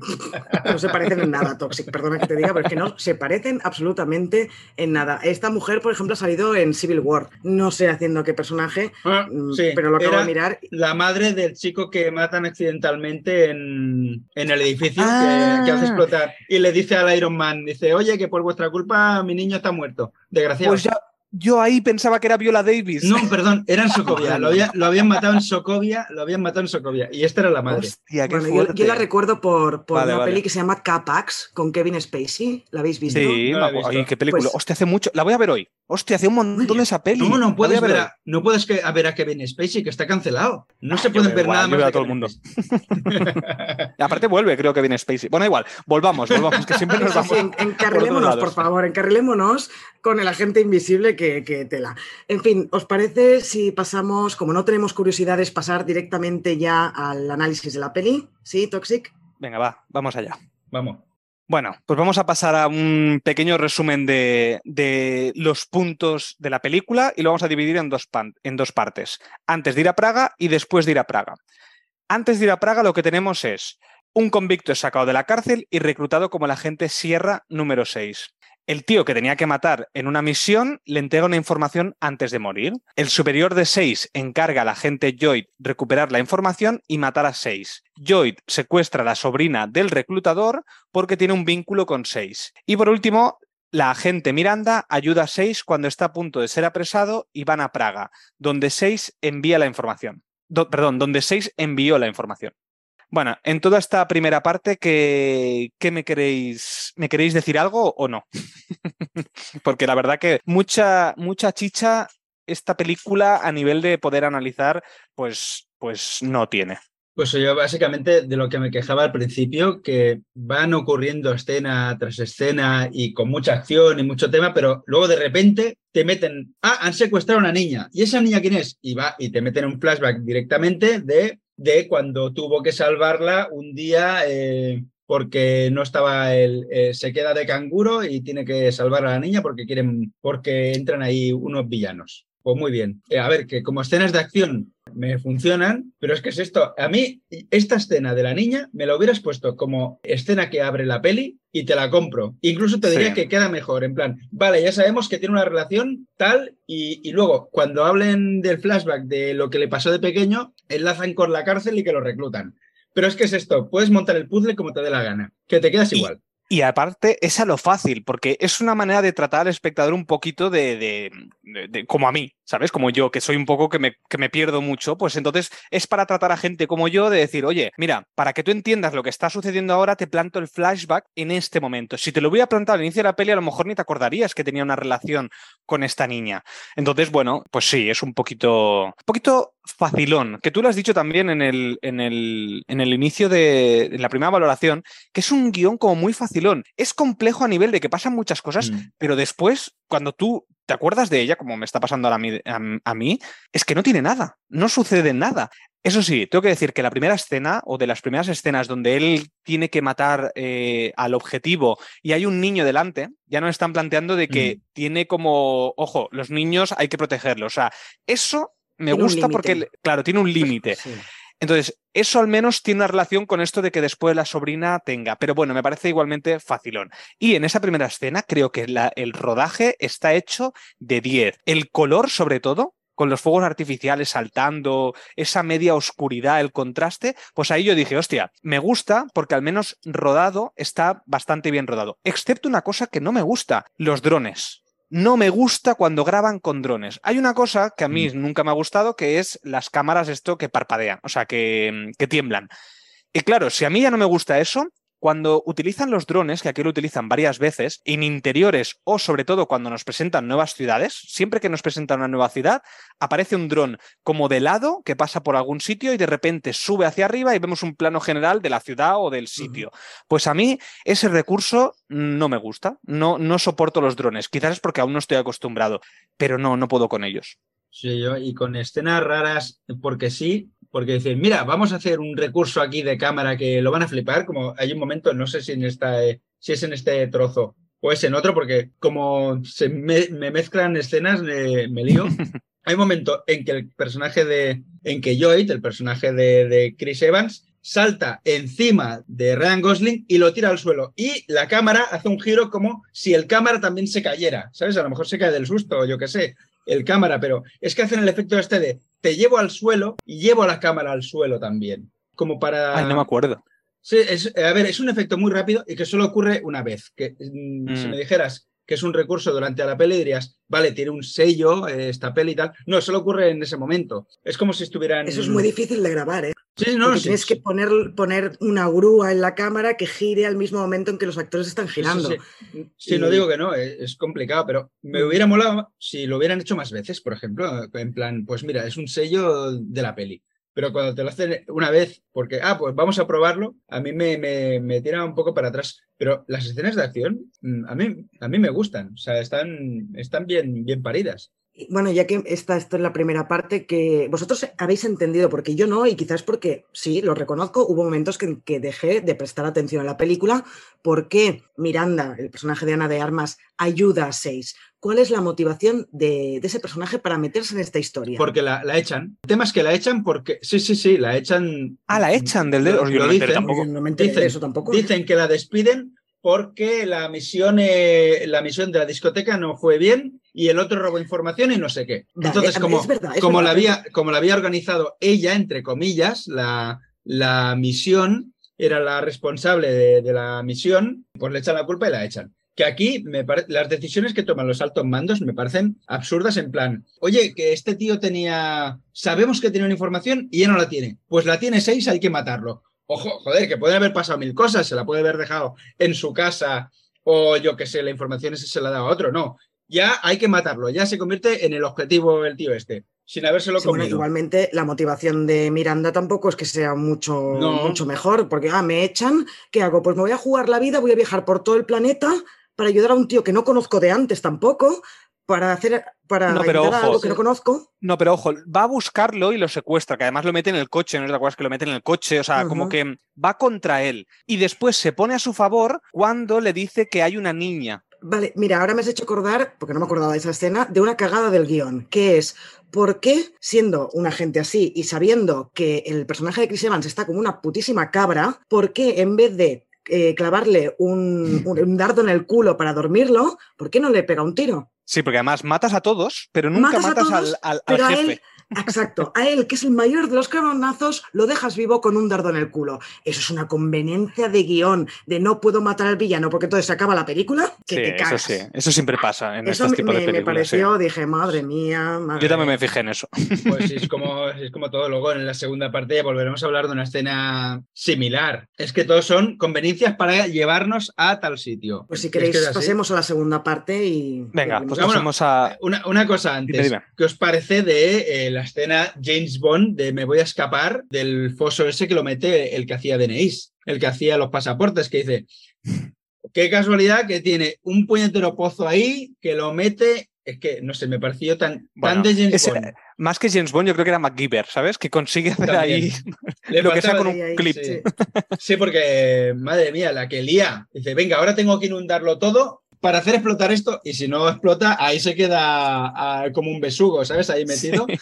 No se parecen en nada, Toxic, perdona que te diga, pero es que no se parecen absolutamente en nada. Esta mujer, por ejemplo, ha salido en Civil War. No sé haciendo qué personaje, Ah, mm, sí, pero lo acabo era de mirar. La madre del chico que matan accidentalmente en, en el edificio Ah. que, que hace explotar. Y le dice al Iron Man, dice, oye, que por vuestra culpa mi niño está muerto. Desgraciado. Pues ya, yo ahí pensaba que era Viola Davis. No, perdón, era en Sokovia. Lo, había- lo habían matado en Sokovia, lo habían matado en Sokovia. Y esta era la madre. Hostia, qué Bueno, yo, la recuerdo por, por Vale, una vale. peli que se llama Capax con Kevin Spacey. ¿La habéis visto? Sí, No visto. ay, qué película. Pues- Hostia, hace mucho. La voy a ver hoy. Hostia, hace un montón de esa peli. No, no puedes, ver a, no puedes que, a ver a Kevin Spacey, que está cancelado. No se pueden ver igual, nada más. veo a todo el Kevin mundo. Aparte vuelve, creo que viene Spacey. Bueno, igual, volvamos, volvamos, que siempre nos Sí, sí, vamos. en- encarrilémonos, lados. por favor, encarrilémonos con el agente invisible que, que tela. En fin, ¿os parece si pasamos, como no tenemos curiosidades, pasar directamente ya al análisis de la peli? ¿Sí, Toxic? Venga, va, vamos allá. Vamos. Bueno, pues vamos a pasar a un pequeño resumen de, de los puntos de la película y lo vamos a dividir en dos, pan- en dos partes. Antes de ir a Praga y después de ir a Praga. Antes de ir a Praga lo que tenemos es un convicto es sacado de la cárcel y reclutado como el agente Sierra número 6. El tío que tenía que matar en una misión le entrega una información antes de morir. El superior de 6 encarga al agente Lloyd recuperar la información y matar a 6. Lloyd secuestra a la sobrina del reclutador porque tiene un vínculo con 6. Y por último, la agente Miranda ayuda a 6 cuando está a punto de ser apresado y van a Praga, donde 6 envía la información. Perdón, donde 6 envió la información. Bueno, en toda esta primera parte, ¿qué, qué me queréis? ¿Me queréis decir algo o no? Porque la verdad que mucha, mucha chicha esta película a nivel de poder analizar, pues, pues no tiene. Pues yo básicamente de lo que me quejaba al principio, que van ocurriendo escena tras escena y con mucha acción y mucho tema, pero luego de repente te meten, ah, han secuestrado a una niña. ¿Y esa niña quién es? Y va y te meten un flashback directamente de, de cuando tuvo que salvarla un día eh, porque no estaba el, eh, se queda de canguro y tiene que salvar a la niña porque quieren, porque entran ahí unos villanos. Pues muy bien. Eh, a ver, que como escenas de acción me funcionan, pero es que es esto. A mí, esta escena de la niña me la hubieras puesto como escena que abre la peli y te la compro. Incluso te diría Sí. que queda mejor, en plan, vale, ya sabemos que tiene una relación tal y, y luego cuando hablen del flashback de lo que le pasó de pequeño, enlazan con la cárcel y que lo reclutan. Pero es que es esto, puedes montar el puzzle como te dé la gana, que te quedas Y- igual. Y aparte, es a lo fácil, porque es una manera de tratar al espectador un poquito de, de- como a mí, ¿sabes? Como yo, que soy un poco que me, que me pierdo mucho, pues entonces es para tratar a gente como yo de decir, oye, mira, para que tú entiendas lo que está sucediendo ahora, te planto el flashback en este momento. Si te lo hubiera plantado al inicio de la peli, a lo mejor ni te acordarías que tenía una relación con esta niña. Entonces, bueno, pues sí, es un poquito, un poquito facilón, que tú lo has dicho también en el, en el, en el inicio de en la primera valoración, que es un guion como muy facilón. Es complejo a nivel de que pasan muchas cosas, Mm. pero después, cuando tú te acuerdas de ella, como me está pasando ahora a mí, a, a mí, es que no tiene nada, no sucede nada. Eso sí, tengo que decir que la primera escena o de las primeras escenas donde él tiene que matar eh, al objetivo y hay un niño delante, ya nos están planteando de que Mm. tiene como, ojo, los niños hay que protegerlos. O sea, eso me Tiene gusta porque, claro, tiene un límite. Sí. Entonces, eso al menos tiene una relación con esto de que después la sobrina tenga. Pero bueno, me parece igualmente facilón. Y en esa primera escena creo que el rodaje está hecho de 10. El color, sobre todo, con los fuegos artificiales saltando, esa media oscuridad, el contraste, pues ahí yo dije, hostia, me gusta porque al menos rodado está bastante bien rodado. Excepto una cosa que no me gusta, los drones. No me gusta cuando graban con drones. Hay una cosa que a mí nunca me ha gustado, que es las cámaras esto que parpadean, o sea, que, que tiemblan. Y claro, si a mí ya no me gusta eso, cuando utilizan los drones, que aquí lo utilizan varias veces, en interiores o sobre todo cuando nos presentan nuevas ciudades, siempre que nos presentan una nueva ciudad, aparece un dron como de lado que pasa por algún sitio y de repente sube hacia arriba y vemos un plano general de la ciudad o del sitio. Pues a mí ese recurso no me gusta, no, no soporto los drones, quizás es porque aún no estoy acostumbrado, pero no, no puedo con ellos. Sí, yo, y con escenas raras, porque sí, porque dicen, mira, vamos a hacer un recurso aquí de cámara que lo van a flipar, como hay un momento, no sé si, en esta, eh, si es en este trozo o es en otro, porque como se me, me mezclan escenas, me, me lío. hay un momento en que el personaje de, en que Lloyd, el personaje de, de Chris Evans, salta encima de Ryan Gosling y lo tira al suelo. Y la cámara hace un giro como si el cámara también se cayera, ¿sabes? A lo mejor se cae del susto, yo qué sé, el cámara, pero es que hacen el efecto este de te llevo al suelo y llevo la cámara al suelo también. Como para. Ay, no me acuerdo. Sí, es, a ver, es un efecto muy rápido y que solo ocurre una vez. Que mm, si Mm. me dijeras que es un recurso durante la peli, dirías, vale, tiene un sello eh, esta peli y tal. No, solo ocurre en ese momento. Es como si estuvieran. Eso es muy difícil de grabar, ¿eh? Sí, no, sí, tienes sí. que poner, poner una grúa en la cámara que gire al mismo momento en que los actores están girando. sí. No digo que no, es, es complicado, pero me Mm. hubiera molado si lo hubieran hecho más veces, por ejemplo, en plan, pues mira, es un sello de la peli. Pero cuando te lo hacen una vez, porque, ah, pues vamos a probarlo, a mí me, me, me tira un poco para atrás. Pero las escenas de acción, mm, a mí, a mí me gustan, o sea, están, están bien, bien paridas. Bueno, ya que está esto en la primera parte, que vosotros habéis entendido, porque yo no, y quizás porque sí, lo reconozco, hubo momentos que, que dejé de prestar atención a la película, porque Miranda, el personaje de Ana de Armas, ayuda a Seis. ¿Cuál es la motivación de, de ese personaje para meterse en esta historia? Porque la, la echan. El tema es que la echan porque, sí, sí, sí, la echan. Ah, la echan del dedo. Lo- lo dicen. tampoco. No me Dicen- de eso tampoco. Dicen que la despiden porque la misión, eh, la misión de la discoteca no fue bien y el otro robó información y no sé qué. Vale, Entonces, es como, verdad, es como, verdad, la había, como la había organizado ella, entre comillas, la, la misión, era la responsable de, de la misión, pues le echan la culpa y la echan. Que aquí me las decisiones que toman los altos mandos me parecen absurdas en plan, oye, que este tío tenía, sabemos que tiene una información y ya no la tiene. Pues la tiene seis, hay que matarlo. Ojo, joder, que pueden haber pasado mil cosas, se la puede haber dejado en su casa o yo que sé, la información esa se la da a otro, no. Ya hay que matarlo, ya se convierte en el objetivo el tío este, sin habérselo Sí, bueno, igualmente la motivación de Miranda tampoco es que sea mucho, No. mucho mejor, porque ah, me echan, ¿qué hago? Pues me voy a jugar la vida, voy a viajar por todo el planeta para ayudar a un tío que no conozco de antes tampoco, para hacer para No, pero ayudar a ojo, algo que no conozco. No, pero ojo, va a buscarlo y lo secuestra, que además lo mete en el coche, ¿no te acuerdas que lo mete en el coche? O sea, como que va contra él. Y después se pone a su favor cuando le dice que hay una niña. Vale, mira, ahora me has hecho acordar, porque no me acordaba de esa escena, de una cagada del guion, que es, ¿por qué, siendo una gente así y sabiendo que el personaje de Chris Evans está como una putísima cabra, ¿por qué en vez de eh, clavarle un, un- dardo en el culo para dormirlo, ¿por qué no le pega un tiro? Sí, porque además matas a todos, pero nunca Matas a matas, todos, al, al- al Pero a jefe. él, exacto, a él, que es el mayor de los cabronazos, lo dejas vivo con un dardo en el culo. Eso es una conveniencia de guion, de no puedo matar al villano porque entonces se acaba la película, que Sí, te eso sí, eso siempre pasa en Eso estos me, de me- me películas. sí. pareció, dije, madre mía, madre Yo también mía". me fijé en eso. Pues sí, es como, es como todo. Luego en la segunda parte volveremos a hablar de una escena similar. Es que todos son conveniencias para llevarnos a tal sitio. Pues si queréis, es pasemos a la segunda parte y... Venga, y- pues pasemos a. Una, una cosa antes. Dime, dime. ¿Qué os parece de eh, la escena James Bond de Me voy a escapar del foso ese que lo mete el que hacía DNIs, el que hacía los pasaportes, que dice, qué casualidad que tiene un puñetero pozo ahí que lo mete, es que no sé, me pareció tan, Bueno, tan de James ese- Bond. Más que James Bond, yo creo que era MacGyver, ¿sabes? Que consigue hacer También. ahí lo que sea con un ahí, clip. sí. Sí, porque, madre mía, la que lía. Dice, venga, ahora tengo que inundarlo todo para hacer explotar esto. Y si no explota, ahí se queda ah, como un besugo, ¿sabes? Ahí metido.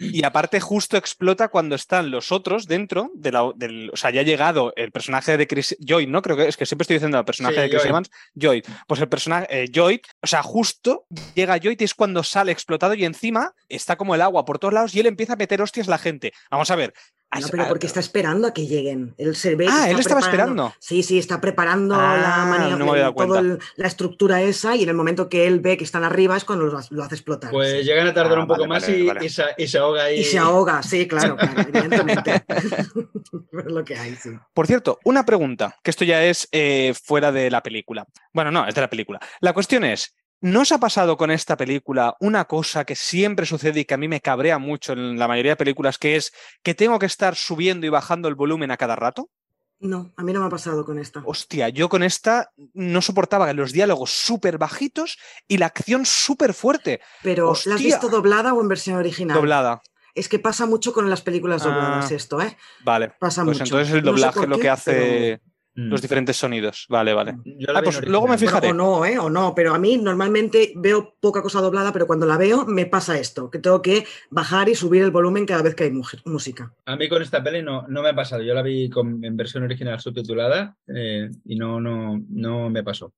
Y aparte, justo explota cuando están los otros dentro de la, del. O sea, ya ha llegado el personaje de Chris. Joy, ¿no? Creo que es que siempre estoy diciendo el personaje Sí, de Chris. Evans. Joy. Pues el personaje. Eh, Joy. O sea, justo llega Joy y es cuando sale explotado y encima está como el agua por todos lados y él empieza a meter hostias a la gente. Vamos a ver. No, As- pero porque está esperando a que lleguen. Él se ve Ah, él estaba esperando. Sí, sí, está preparando Ah, la manía, no toda la estructura esa y en el momento que él ve que están arriba es cuando lo, lo hace explotar. Pues sí. llegan a tardar Ah, un poco vale, más vale, y, vale. y se, y se ahoga ahí. Y se ahoga, sí, claro, claro, evidentemente. es lo que hay, sí. Por cierto, una pregunta, que esto ya es eh, fuera de la película. Bueno, no, es de la película. La cuestión es, ¿no os ha pasado con esta película una cosa que siempre sucede y que a mí me cabrea mucho en la mayoría de películas, que es que tengo que estar subiendo y bajando el volumen a cada rato? No, a mí no me ha pasado con esta. Hostia, yo con esta no soportaba los diálogos súper bajitos y la acción súper fuerte, Pero, ¿la has visto doblada o en versión original? doblada. Es que pasa mucho con las películas dobladas Ah. esto, ¿eh? Vale, Pasa pues mucho. entonces el No sé doblaje lo que hace Mm. los diferentes sonidos. Vale, vale. Yo la Ah, pues luego me fijaré. Bueno, o no, ¿eh? O no, pero a mí normalmente veo poca cosa doblada, pero cuando la veo me pasa esto, que tengo que bajar y subir el volumen cada vez que hay música. A mí con esta peli no, no me ha pasado. Yo la vi con- en versión original subtitulada eh, y no, no, no me pasó.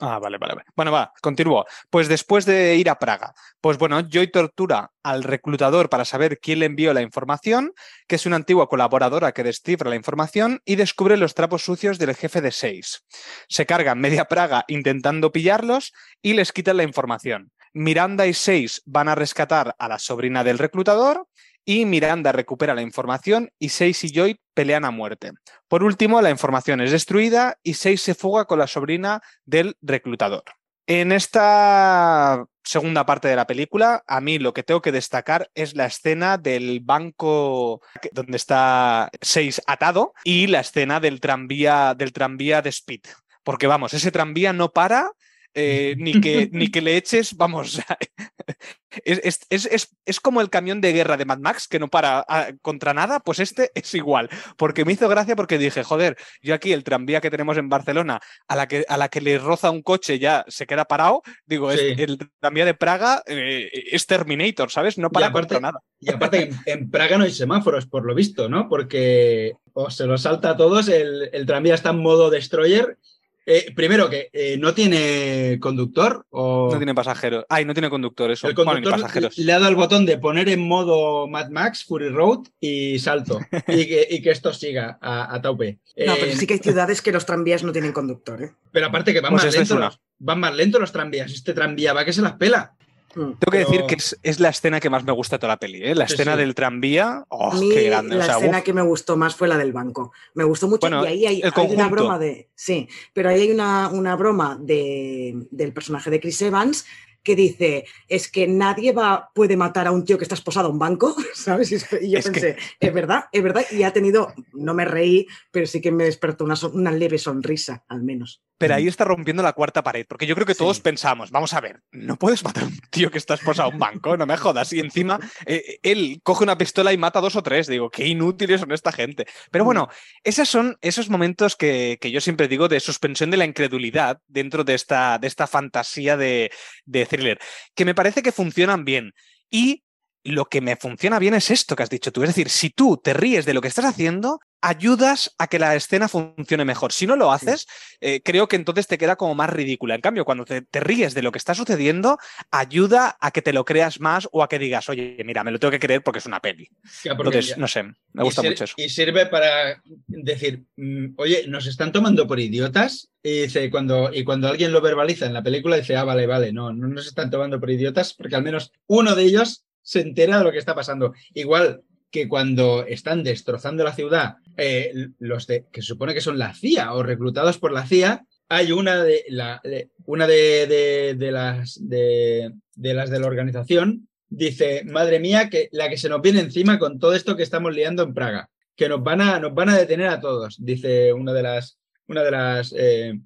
Ah, vale, vale, vale. Bueno, va, continúo. Pues después de ir a Praga, pues bueno, Joy tortura al reclutador para saber quién le envió la información, que es una antigua colaboradora que descifra la información y descubre los trapos sucios del jefe de Seis. Se cargan media Praga intentando pillarlos y les quitan la información. Miranda y Seis van a rescatar a la sobrina del reclutador y Miranda recupera la información y Seis y Joy pelean a muerte. Por último, la información es destruida y Seis se fuga con la sobrina del reclutador. En esta segunda parte de la película, a mí lo que tengo que destacar es la escena del banco donde está Seis atado y la escena del tranvía, del tranvía de Speed. Porque vamos, ese tranvía no para eh, ni, que, ni que le eches, vamos, es, es, es, es, es como el camión de guerra de Mad Max que no para a, contra nada, pues este es igual. Porque me hizo gracia porque dije, joder, yo aquí el tranvía que tenemos en Barcelona, a la que, a la que le roza un coche ya se queda parado, digo, Sí. el tranvía de Praga eh, es Terminator, ¿sabes? No para aparte- contra nada. Y aparte, en, en Praga no hay semáforos, por lo visto, ¿no? Porque o se los salta a todos, el, el tranvía está en modo destroyer. Eh, primero, que eh, no tiene conductor o No tiene pasajeros. Ay, no tiene conductor, eso. el Bueno, ni conductor pasajeros. le ha dado el botón de poner en modo Mad Max, Fury Road y salto. y, que, y que esto siga a, a tope. No, Eh, pero sí que hay ciudades que los tranvías no tienen conductor, ¿eh? pero aparte que van Pues más los- Van más lentos los tranvías. Este tranvía va que se las pela. Mm. Tengo que pero- decir que es, es la escena que más me gusta de toda la peli, ¿eh? La Sí, escena sí. del tranvía. ¡Oh, A mí qué grande! O la sea, escena uf. que me gustó más fue la del banco. Me gustó mucho Bueno, y ahí hay, una broma de... Sí, pero ahí hay una, una broma de, del personaje de Chris Evans que dice, es que nadie va, puede matar a un tío que está esposado a un banco, ¿sabes? Y yo pensé, es verdad, es verdad, y ha tenido, no me reí, pero sí que me despertó una, una leve sonrisa, al menos. Pero ahí está rompiendo la cuarta pared, porque yo creo que todos pensamos, vamos a ver, no puedes matar a un tío que está esposado a un banco, no me jodas. Y encima eh, él coge una pistola y mata a dos o tres. Digo, qué inútiles son esta gente. Pero bueno, esos son esos momentos que, yo siempre digo de suspensión de la incredulidad dentro de esta, de esta fantasía de, de thriller, que me parece que funcionan bien. Y lo que me funciona bien es esto que has dicho tú. Es decir, si tú te ríes de lo que estás haciendo, ayudas a que la escena funcione mejor. Si no lo haces, eh, creo que entonces te queda como más ridícula. En cambio, cuando te, ríes de lo que está sucediendo, ayuda a que te lo creas más o a que digas, oye, mira, me lo tengo que creer porque es una peli. entonces, no sé, me gusta mucho eso. Y sirve para decir, mm, oye, nos están tomando por idiotas. Y, dice, cuando, y cuando alguien lo verbaliza en la película, dice, ah, vale, vale, no, no nos están tomando por idiotas, porque al menos uno de ellos se entera de lo que está pasando. Igual que cuando están destrozando la ciudad, eh, los de, que se supone que son la CIA o reclutados por la CIA, hay una de, la, una de, de, las, de, las de la organización, dice, madre mía, que la que se nos viene encima con todo esto que estamos liando en Praga, que nos van a, nos van a detener a todos, dice una de las, una de las, eh,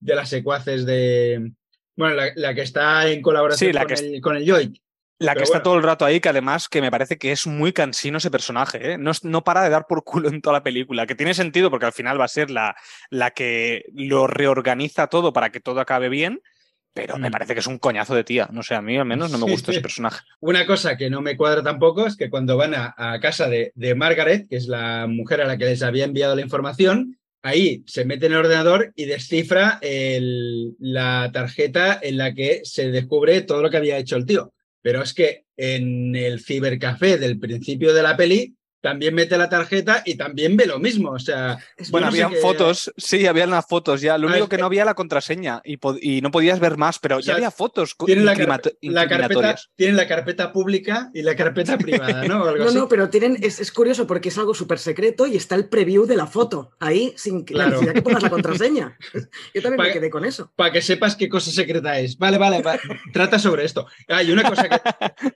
de las secuaces de, bueno, la, que está en colaboración con, el, con el Joy. La que está todo el rato ahí, que además que me parece que es muy cansino ese personaje, ¿eh? no, no, para de dar por culo en toda la película, que tiene sentido porque al final va a ser la, la que lo reorganiza todo para que todo acabe bien, pero me mm. parece que es un coñazo de tía. No sé, a mí al menos no me gusta ese personaje. Una cosa que no me cuadra tampoco es que cuando van a, casa de, de, Margaret, que es la mujer a la que les había enviado la información, ahí se mete en el ordenador y descifra la tarjeta en la que se descubre todo lo que había hecho el tío. Pero es que en el cibercafé del principio de la peli también mete la tarjeta y también ve lo mismo. O sea, bueno, habían fotos, sí, había las fotos ya. Lo ah, único que no había la contraseña y, y no podías ver más, pero ya había fotos. Tienen la, carpeta, tienen la carpeta pública y la carpeta privada, ¿no? no, no, pero tienen, es, curioso porque es algo súper secreto y está el preview de la foto ahí sin que, que pongas la contraseña. Yo también me quedé con eso. Para que sepas qué cosa secreta es. Vale, vale, trata sobre esto. Ah, y, una cosa que,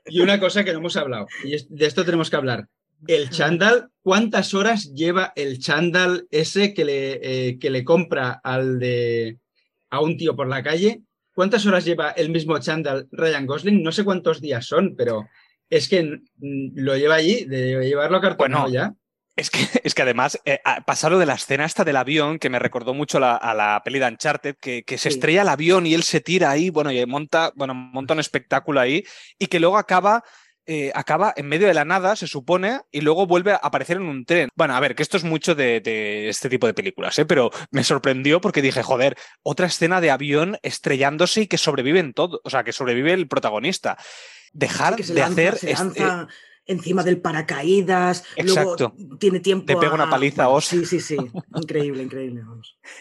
y una cosa que no hemos hablado, y de esto tenemos que hablar el chándal, ¿cuántas horas lleva el chándal ese que le, eh, que le compra al de, a un tío por la calle? ¿Cuántas horas lleva el mismo chándal Ryan Gosling? No sé cuántos días son, pero es que lo lleva allí, de llevarlo a cartón ya. Es que, es que además, eh, pasar lo de la escena esta del avión, que me recordó mucho a la peli de Uncharted, que, que se estrella el avión y él se tira ahí, bueno, y monta, bueno, monta un espectáculo ahí, y que luego acaba eh, acaba en medio de la nada, se supone, y luego vuelve a aparecer en un tren. Bueno, a ver, que esto es mucho de, este tipo de películas, ¿eh? pero me sorprendió porque dije, joder, otra escena de avión estrellándose y que sobreviven todo, o sea, que sobrevive el protagonista. Dejar de hacer... Se este encima del paracaídas, Exacto. luego tiene tiempo. Te pega una paliza os. Sí, sí, sí. increíble, increíble.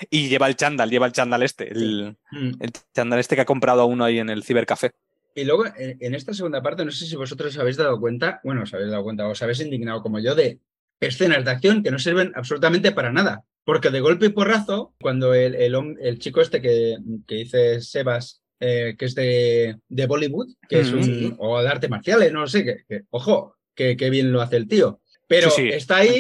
Y lleva el chándal, lleva el chándal este, el, el chándal este que ha comprado a uno ahí en el cibercafé. Y luego, en esta segunda parte, no sé si vosotros os habéis dado cuenta, bueno, os habéis dado cuenta, os habéis indignado como yo de escenas de acción que no sirven absolutamente para nada. Porque de golpe y porrazo, cuando el, el, chico este que, que dice Sebas, eh, que es de, de, Bollywood, que es un, o de artes marciales, no lo sé, que, ojo, que, bien lo hace el tío. Pero está ahí,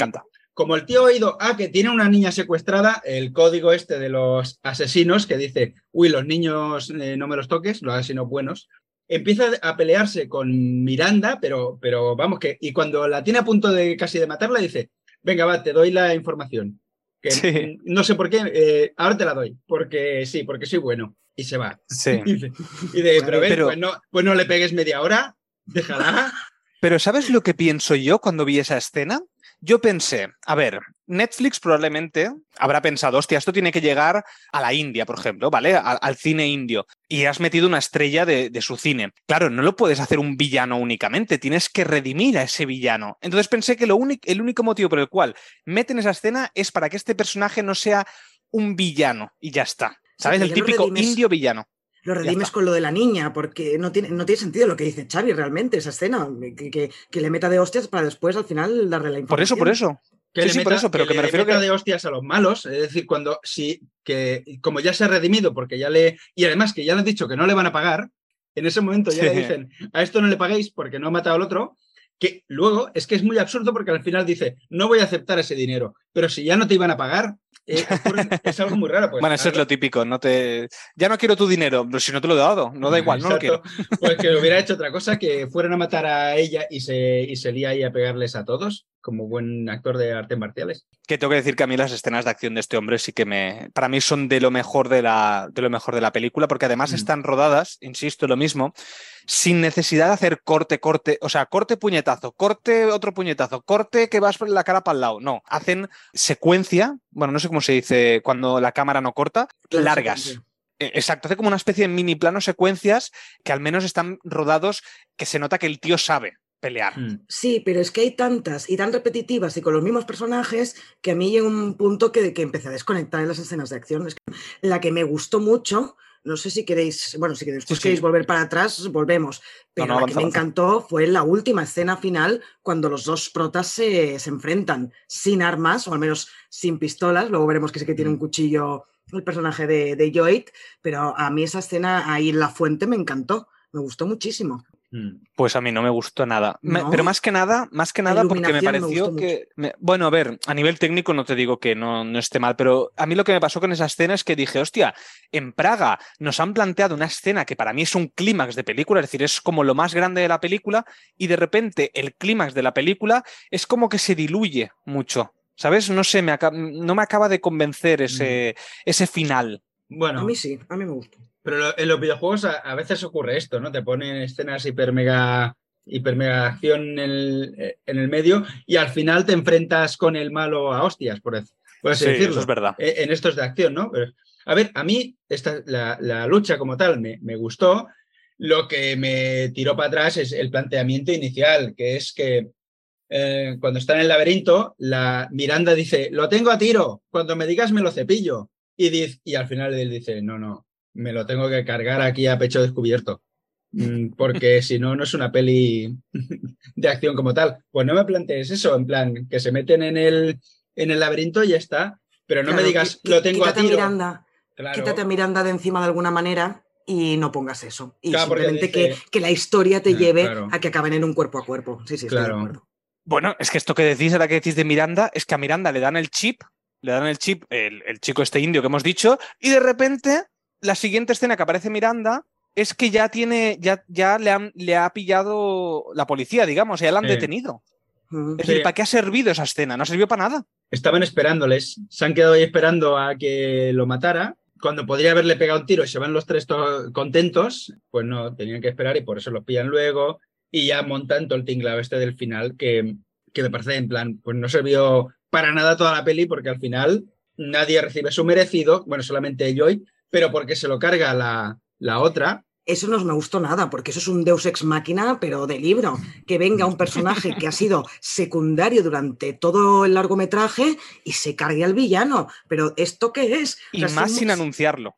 como el tío ha oído, ah, que tiene una niña secuestrada, el código este de los asesinos que dice, uy, los niños eh, no me los toques, los asesinos buenos, empieza a pelearse con Miranda, pero, pero vamos que, y cuando la tiene a punto de casi de matarla, dice, venga, va, te doy la información. Que no sé por qué, eh, ahora te la doy, porque sí, porque soy bueno. Y se va. Sí. y de, pero, ven, pues, no, pues no le pegues media hora, déjala. Pero ¿sabes lo que pienso yo cuando vi esa escena? Yo pensé, a ver, Netflix probablemente habrá pensado, hostia, esto tiene que llegar a la India, por ejemplo, ¿vale? Al, cine indio. Y has metido una estrella de, su cine. Claro, no lo puedes hacer un villano únicamente, tienes que redimir a ese villano. Entonces pensé que lo el único motivo por el cual meten esa escena es para que este personaje no sea un villano y ya está. ¿Sabes? el típico indio villano lo redimes con lo de la niña, porque no tiene, no tiene sentido lo que dice Xavi realmente, esa escena, que, que, le meta de hostias para después al final darle la información. Por eso, por eso. Que sí, por eso, pero que, me refiero que... de hostias a los malos, es decir, cuando sí, que como ya se ha redimido, porque ya le. Y además que ya le han dicho que no le van a pagar, en ese momento ya le Sí. dicen, a esto no le paguéis porque no ha matado al otro, que luego es que es muy absurdo porque al final dice, no voy a aceptar ese dinero, pero si ya no te iban a pagar, eh, ocurre- es algo muy raro. Pues, bueno, eso es lo típico. No te... Ya no quiero tu dinero, pero si no te lo he dado, no da igual, no lo quiero. Pues que hubiera hecho otra cosa, que fueran a matar a ella y se, y se lía ahí a pegarles a todos, como buen actor de artes marciales. Que tengo que decir que a mí las escenas de acción de este hombre sí que me. Para mí son de lo mejor de la, de lo mejor de la película, porque además Mm. están rodadas, insisto, lo mismo, sin necesidad de hacer corte, corte, o sea, corte, puñetazo, corte, otro puñetazo, corte que vas por la cara para el lado. No, hacen secuencia, bueno, no sé cómo se dice cuando la cámara no corta, largas. Eh, Exacto, hace como una especie de mini plano secuencias que al menos están rodados, que se nota que el tío sabe pelear. Mm. Sí, pero es que hay tantas y tan repetitivas y con los mismos personajes que a mí llega un punto que, que empecé a desconectar en las escenas de acción. Es que la que me gustó mucho, no sé si queréis, bueno, si Sí, sí. queréis volver para atrás, volvemos. Pero no, la que me encantó fue la última escena final cuando los dos protas se, se enfrentan sin armas, o al menos sin pistolas. Luego veremos que sí que tiene un cuchillo el personaje de, de Lloyd, pero a mí esa escena ahí en la fuente me encantó. Me gustó muchísimo. Mm. Pues a mí no me gustó nada. Pero más que nada, más que nada porque me pareció que. me- bueno, a ver, a nivel técnico no te digo que no, no esté mal, pero a mí lo que me pasó con esa escena es que dije, hostia, en Praga nos han planteado una escena que para mí es un clímax de película, es decir, es como lo más grande de la película, y de repente el clímax de la película es como que se diluye mucho. ¿Sabes? No sé, me no me acaba de convencer ese, ese final. Bueno, A mí sí, a mí me gustó. Pero lo- en los videojuegos a, a veces ocurre esto, ¿no? Te ponen escenas hiper mega, hiper mega acción en el, eh, en el medio y al final te enfrentas con el malo a hostias, por, por así Sí, decirlo. eso es verdad. eh, en estos de acción, ¿no? Pero, a ver, a mí esta, la, la lucha como tal me, me gustó. Lo que me tiró para atrás es el planteamiento inicial, que es que eh, cuando está en el laberinto, la Miranda dice, lo tengo a tiro, cuando me digas me lo cepillo. Y, dice, y al final él dice, no, no, me lo tengo que cargar aquí a pecho descubierto. Mm, Porque si no, no es una peli de acción como tal. Pues no me plantees eso, en plan, que se meten en el, en el laberinto y ya está. Pero no me digas, lo tengo a tiro. Miranda, Claro. Quítate a Miranda de encima de alguna manera y no pongas eso. Y Claro, simplemente dice- que, que la historia te Ah, lleve claro. a que acaben en un cuerpo a cuerpo. Sí, sí, estoy Claro. de acuerdo. Bueno, es que esto que decís, ahora que decís de Miranda, es que a Miranda le dan el chip, le dan el chip, el, el chico este indio que hemos dicho, y de repente la siguiente escena que aparece Miranda es que ya tiene, ya, ya le, han- le ha pillado la policía, digamos, ya la han Sí. detenido. Es Sí. decir, ¿para qué ha servido esa escena? No ha servido para nada. Estaban esperándoles, se han quedado ahí esperando a que lo matara. Cuando podría haberle pegado un tiro y se van los tres to- contentos, pues no, tenían que esperar y por eso los pillan luego. Y ya montan todo el tinglado este del final, que, que me parece en plan, pues no sirvió para nada toda la peli, porque al final nadie recibe su merecido, bueno, solamente Joy, pero porque se lo carga la, la otra. Eso no me gustó nada, porque eso es un deus ex máquina, pero de libro. Que venga un personaje que ha sido secundario durante todo el largometraje y se cargue al villano. Pero ¿esto qué es? Y O sea, más sin anunciarlo.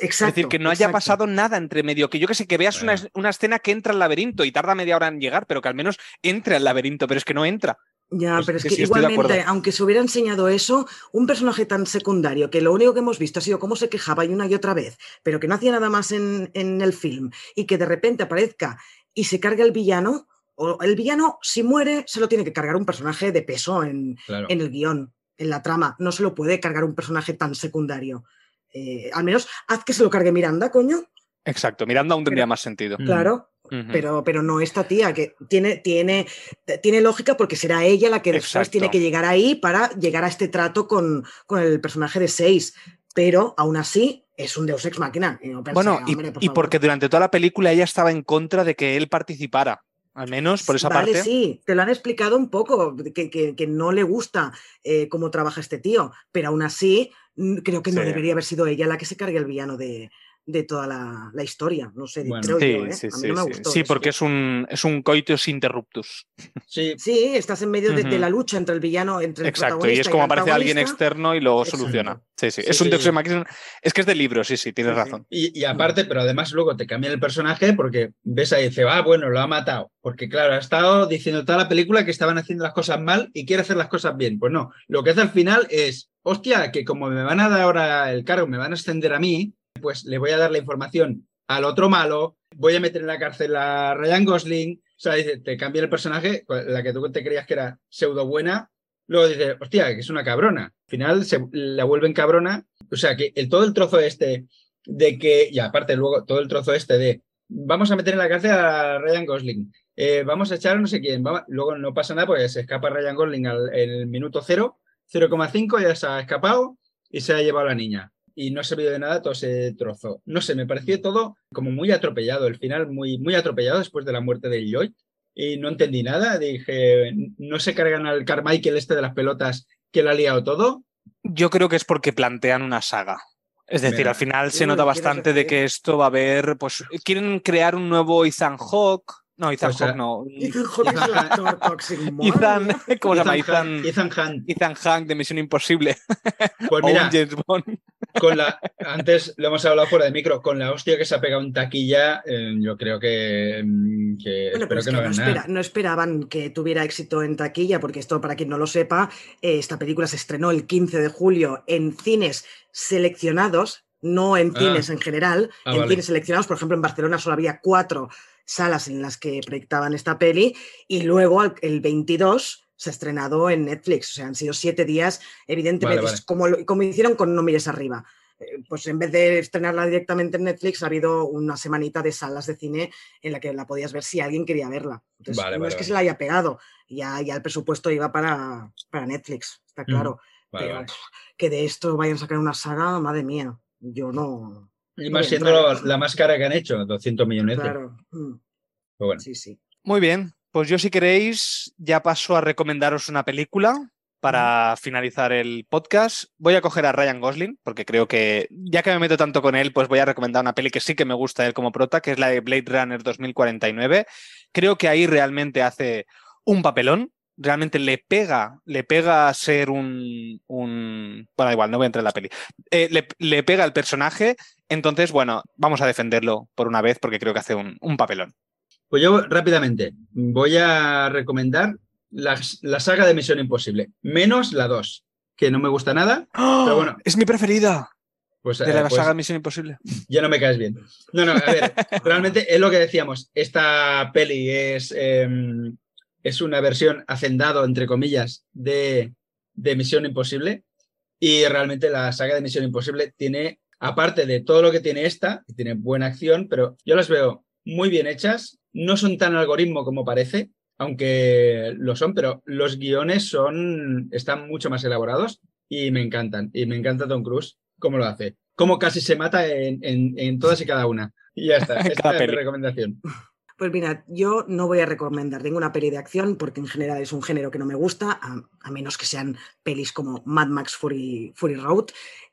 Exacto. es decir, que no haya exacto. pasado nada entre medio, que yo que sé, que veas una, una escena que entra al laberinto y tarda media hora en llegar, pero que al menos entre al laberinto, pero es que no entra. Ya, Pues pero es que sí, igualmente, aunque se hubiera enseñado eso, un personaje tan secundario que lo único que hemos visto ha sido cómo se quejaba y una y otra vez, pero que no hacía nada más en, en el film y que de repente aparezca y se cargue al villano, o el villano, si muere, se lo tiene que cargar un personaje de peso en, Claro. en el guion, en la trama. No se lo puede cargar un personaje tan secundario. Eh, al menos haz que se lo cargue Miranda, coño. Exacto, Miranda aún tendría Pero- más sentido. Mm. Pero, pero no esta tía, que tiene, tiene, tiene lógica porque será ella la que después Exacto. tiene que llegar ahí para llegar a este trato con, con el personaje de Seis. Pero aún así es un Deus Ex Máquina. Y no pensé, Bueno, y, hombre, por y porque durante toda la película ella estaba en contra de que él participara. Al menos por esa vale, parte. sí, te lo han explicado un poco, que, que- que no le gusta eh, cómo trabaja este tío, pero aún así creo que no Sí. debería haber sido ella la que se cargue el villano de, de toda la, la historia. No sé, Bueno. creo Sí, yo, ¿eh? sí, A mí sí, no me sí. gustó Sí, eso. porque es un, es un coitus interruptus. Sí, Sí, estás en medio de, de la lucha entre el villano, entre el Exacto, y es como el aparece alguien externo y lo Exacto. soluciona. Sí, sí. Sí, es un sí. Deus. Es que es de libro, sí, sí, tienes Sí, sí. razón. Y, y aparte, pero además luego te cambian el personaje porque ves ahí y dice, ah, bueno, lo ha matado. Porque claro, ha estado diciendo toda la película que estaban haciendo las cosas mal y quiere hacer las cosas bien. Pues no, lo que hace al final es, hostia, que como me van a dar ahora el cargo, me van a extender a mí, pues le voy a dar la información al otro malo, voy a meter en la cárcel a Ryan Gosling. O sea, dice, te cambia el personaje, la que tú te creías que era pseudo buena, luego dice, hostia, que es una cabrona. Al final se la vuelven cabrona. O sea, que el, todo el trozo este de que, y aparte luego todo el trozo este de, vamos a meter en la cárcel a Ryan Gosling, eh, vamos a echar a no sé quién, luego no pasa nada porque se escapa Ryan Gosling al, el minuto 0, 0,5 ya se ha escapado y se ha llevado a la niña y no ha servido de nada todo ese trozo. No sé, me pareció todo como muy atropellado, el final muy, muy atropellado después de la muerte de Lloyd y no entendí nada. Dije, ¿no se cargan al Carmichael este de las pelotas que le ha liado todo? Yo creo que es porque plantean una saga. Es decir, al final se nota bastante de que esto va a haber, pues quieren crear un nuevo Ethan Hawke, no, Ethan O sea, Hawke no. Ethan Hawke es el actor tóxico. Ethan, ¿cómo se llama? Ethan, Ethan, Ethan Hunt. Ethan Hunt de Misión Imposible. Pues o mira, un James Bond. con la, antes lo hemos hablado fuera de micro, con la hostia que se ha pegado en taquilla, eh, yo creo que, que Bueno, pero espero es que que no no, hagan nada. espera- no esperaban que tuviera éxito en taquilla, porque esto, para quien no lo sepa, eh, esta película se estrenó el 15 de julio en cines seleccionados, no en Ah. cines en general, Ah, en vale. cines seleccionados. Por ejemplo, en Barcelona solo había cuatro salas en las que proyectaban esta peli, y luego el 22 se ha estrenado en Netflix. O sea, han sido siete días, evidentemente, Vale, vale. es Como, como hicieron con No Mires Arriba. Eh, Pues en vez de estrenarla directamente en Netflix, ha habido una semanita de salas de cine en la que la podías ver si alguien quería verla. Entonces, Vale, no es que se la haya pegado, ya, ya el presupuesto iba para, para Netflix, está claro. Pero que de esto vayan a sacar una saga, madre mía, yo no. Y más siendo la más cara que han hecho, 200 millones. Claro, mm, Pero bueno. sí, sí. Muy bien, pues yo si queréis ya paso a recomendaros una película para finalizar el podcast. Voy a coger a Ryan Gosling, porque creo que ya que me meto tanto con él, pues voy a recomendar una peli que sí que me gusta él como prota, que es la de Blade Runner 2049. Creo que ahí realmente hace un papelón. Realmente le pega, le pega a ser un, un... Bueno, igual, no voy a entrar en la peli. Eh, le, le pega al personaje, entonces, bueno, vamos a defenderlo por una vez porque creo que hace un, un papelón. Pues yo rápidamente voy a recomendar la, la saga de Misión Imposible, menos la 2, que no me gusta nada. Pero bueno. Es mi preferida Pues, de eh, la pues saga Misión Imposible. ya no me caes bien. No, no, a ver, realmente es lo que decíamos. Esta peli es, eh, es una versión hacendado, entre comillas, de, de Misión Imposible. Y realmente la saga de Misión Imposible tiene, aparte de todo lo que tiene esta, que tiene buena acción, pero yo las veo muy bien hechas. No son tan algoritmo como parece, aunque lo son, pero los guiones son, están mucho más elaborados y me encantan. Y me encanta Tom Cruise cómo lo hace. Cómo casi se mata en, en- en todas y cada una. Y ya está. Esta es mi recomendación. Pues mira, yo no voy a recomendar ninguna peli de acción porque en general es un género que no me gusta, a, menos que sean pelis como Mad Max Fury, Fury Road.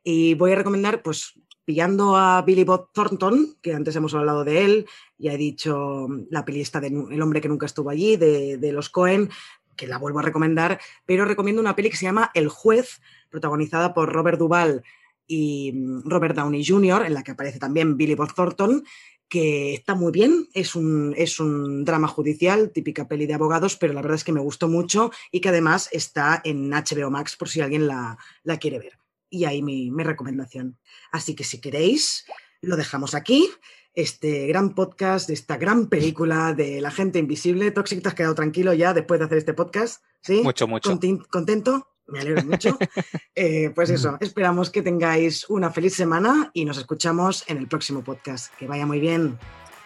Y voy a recomendar, pues, pillando a Billy Bob Thornton, que antes hemos hablado de él, ya he dicho la peli esta de El hombre que nunca estuvo allí, de, de los Cohen, que la vuelvo a recomendar, pero recomiendo una peli que se llama El juez, protagonizada por Robert Duvall y mm, Robert Downey Jr., en la que aparece también Billy Bob Thornton, que está muy bien, es un, es un drama judicial, típica peli de abogados, pero la verdad es que me gustó mucho y que además está en HBO Max por si alguien la, la quiere ver. Y ahí mi, mi recomendación. Así que si queréis, lo dejamos aquí. Este gran podcast de esta gran película de La gente invisible. Toxic, te has quedado tranquilo ya después de hacer este podcast. ¿Sí? Mucho, mucho. ¿Contento? Me alegro mucho. Eh, pues eso, esperamos que tengáis una feliz semana y nos escuchamos en el próximo podcast. Que vaya muy bien.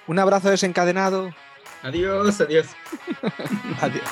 Un abrazo desencadenado. Adiós, adiós. Adiós.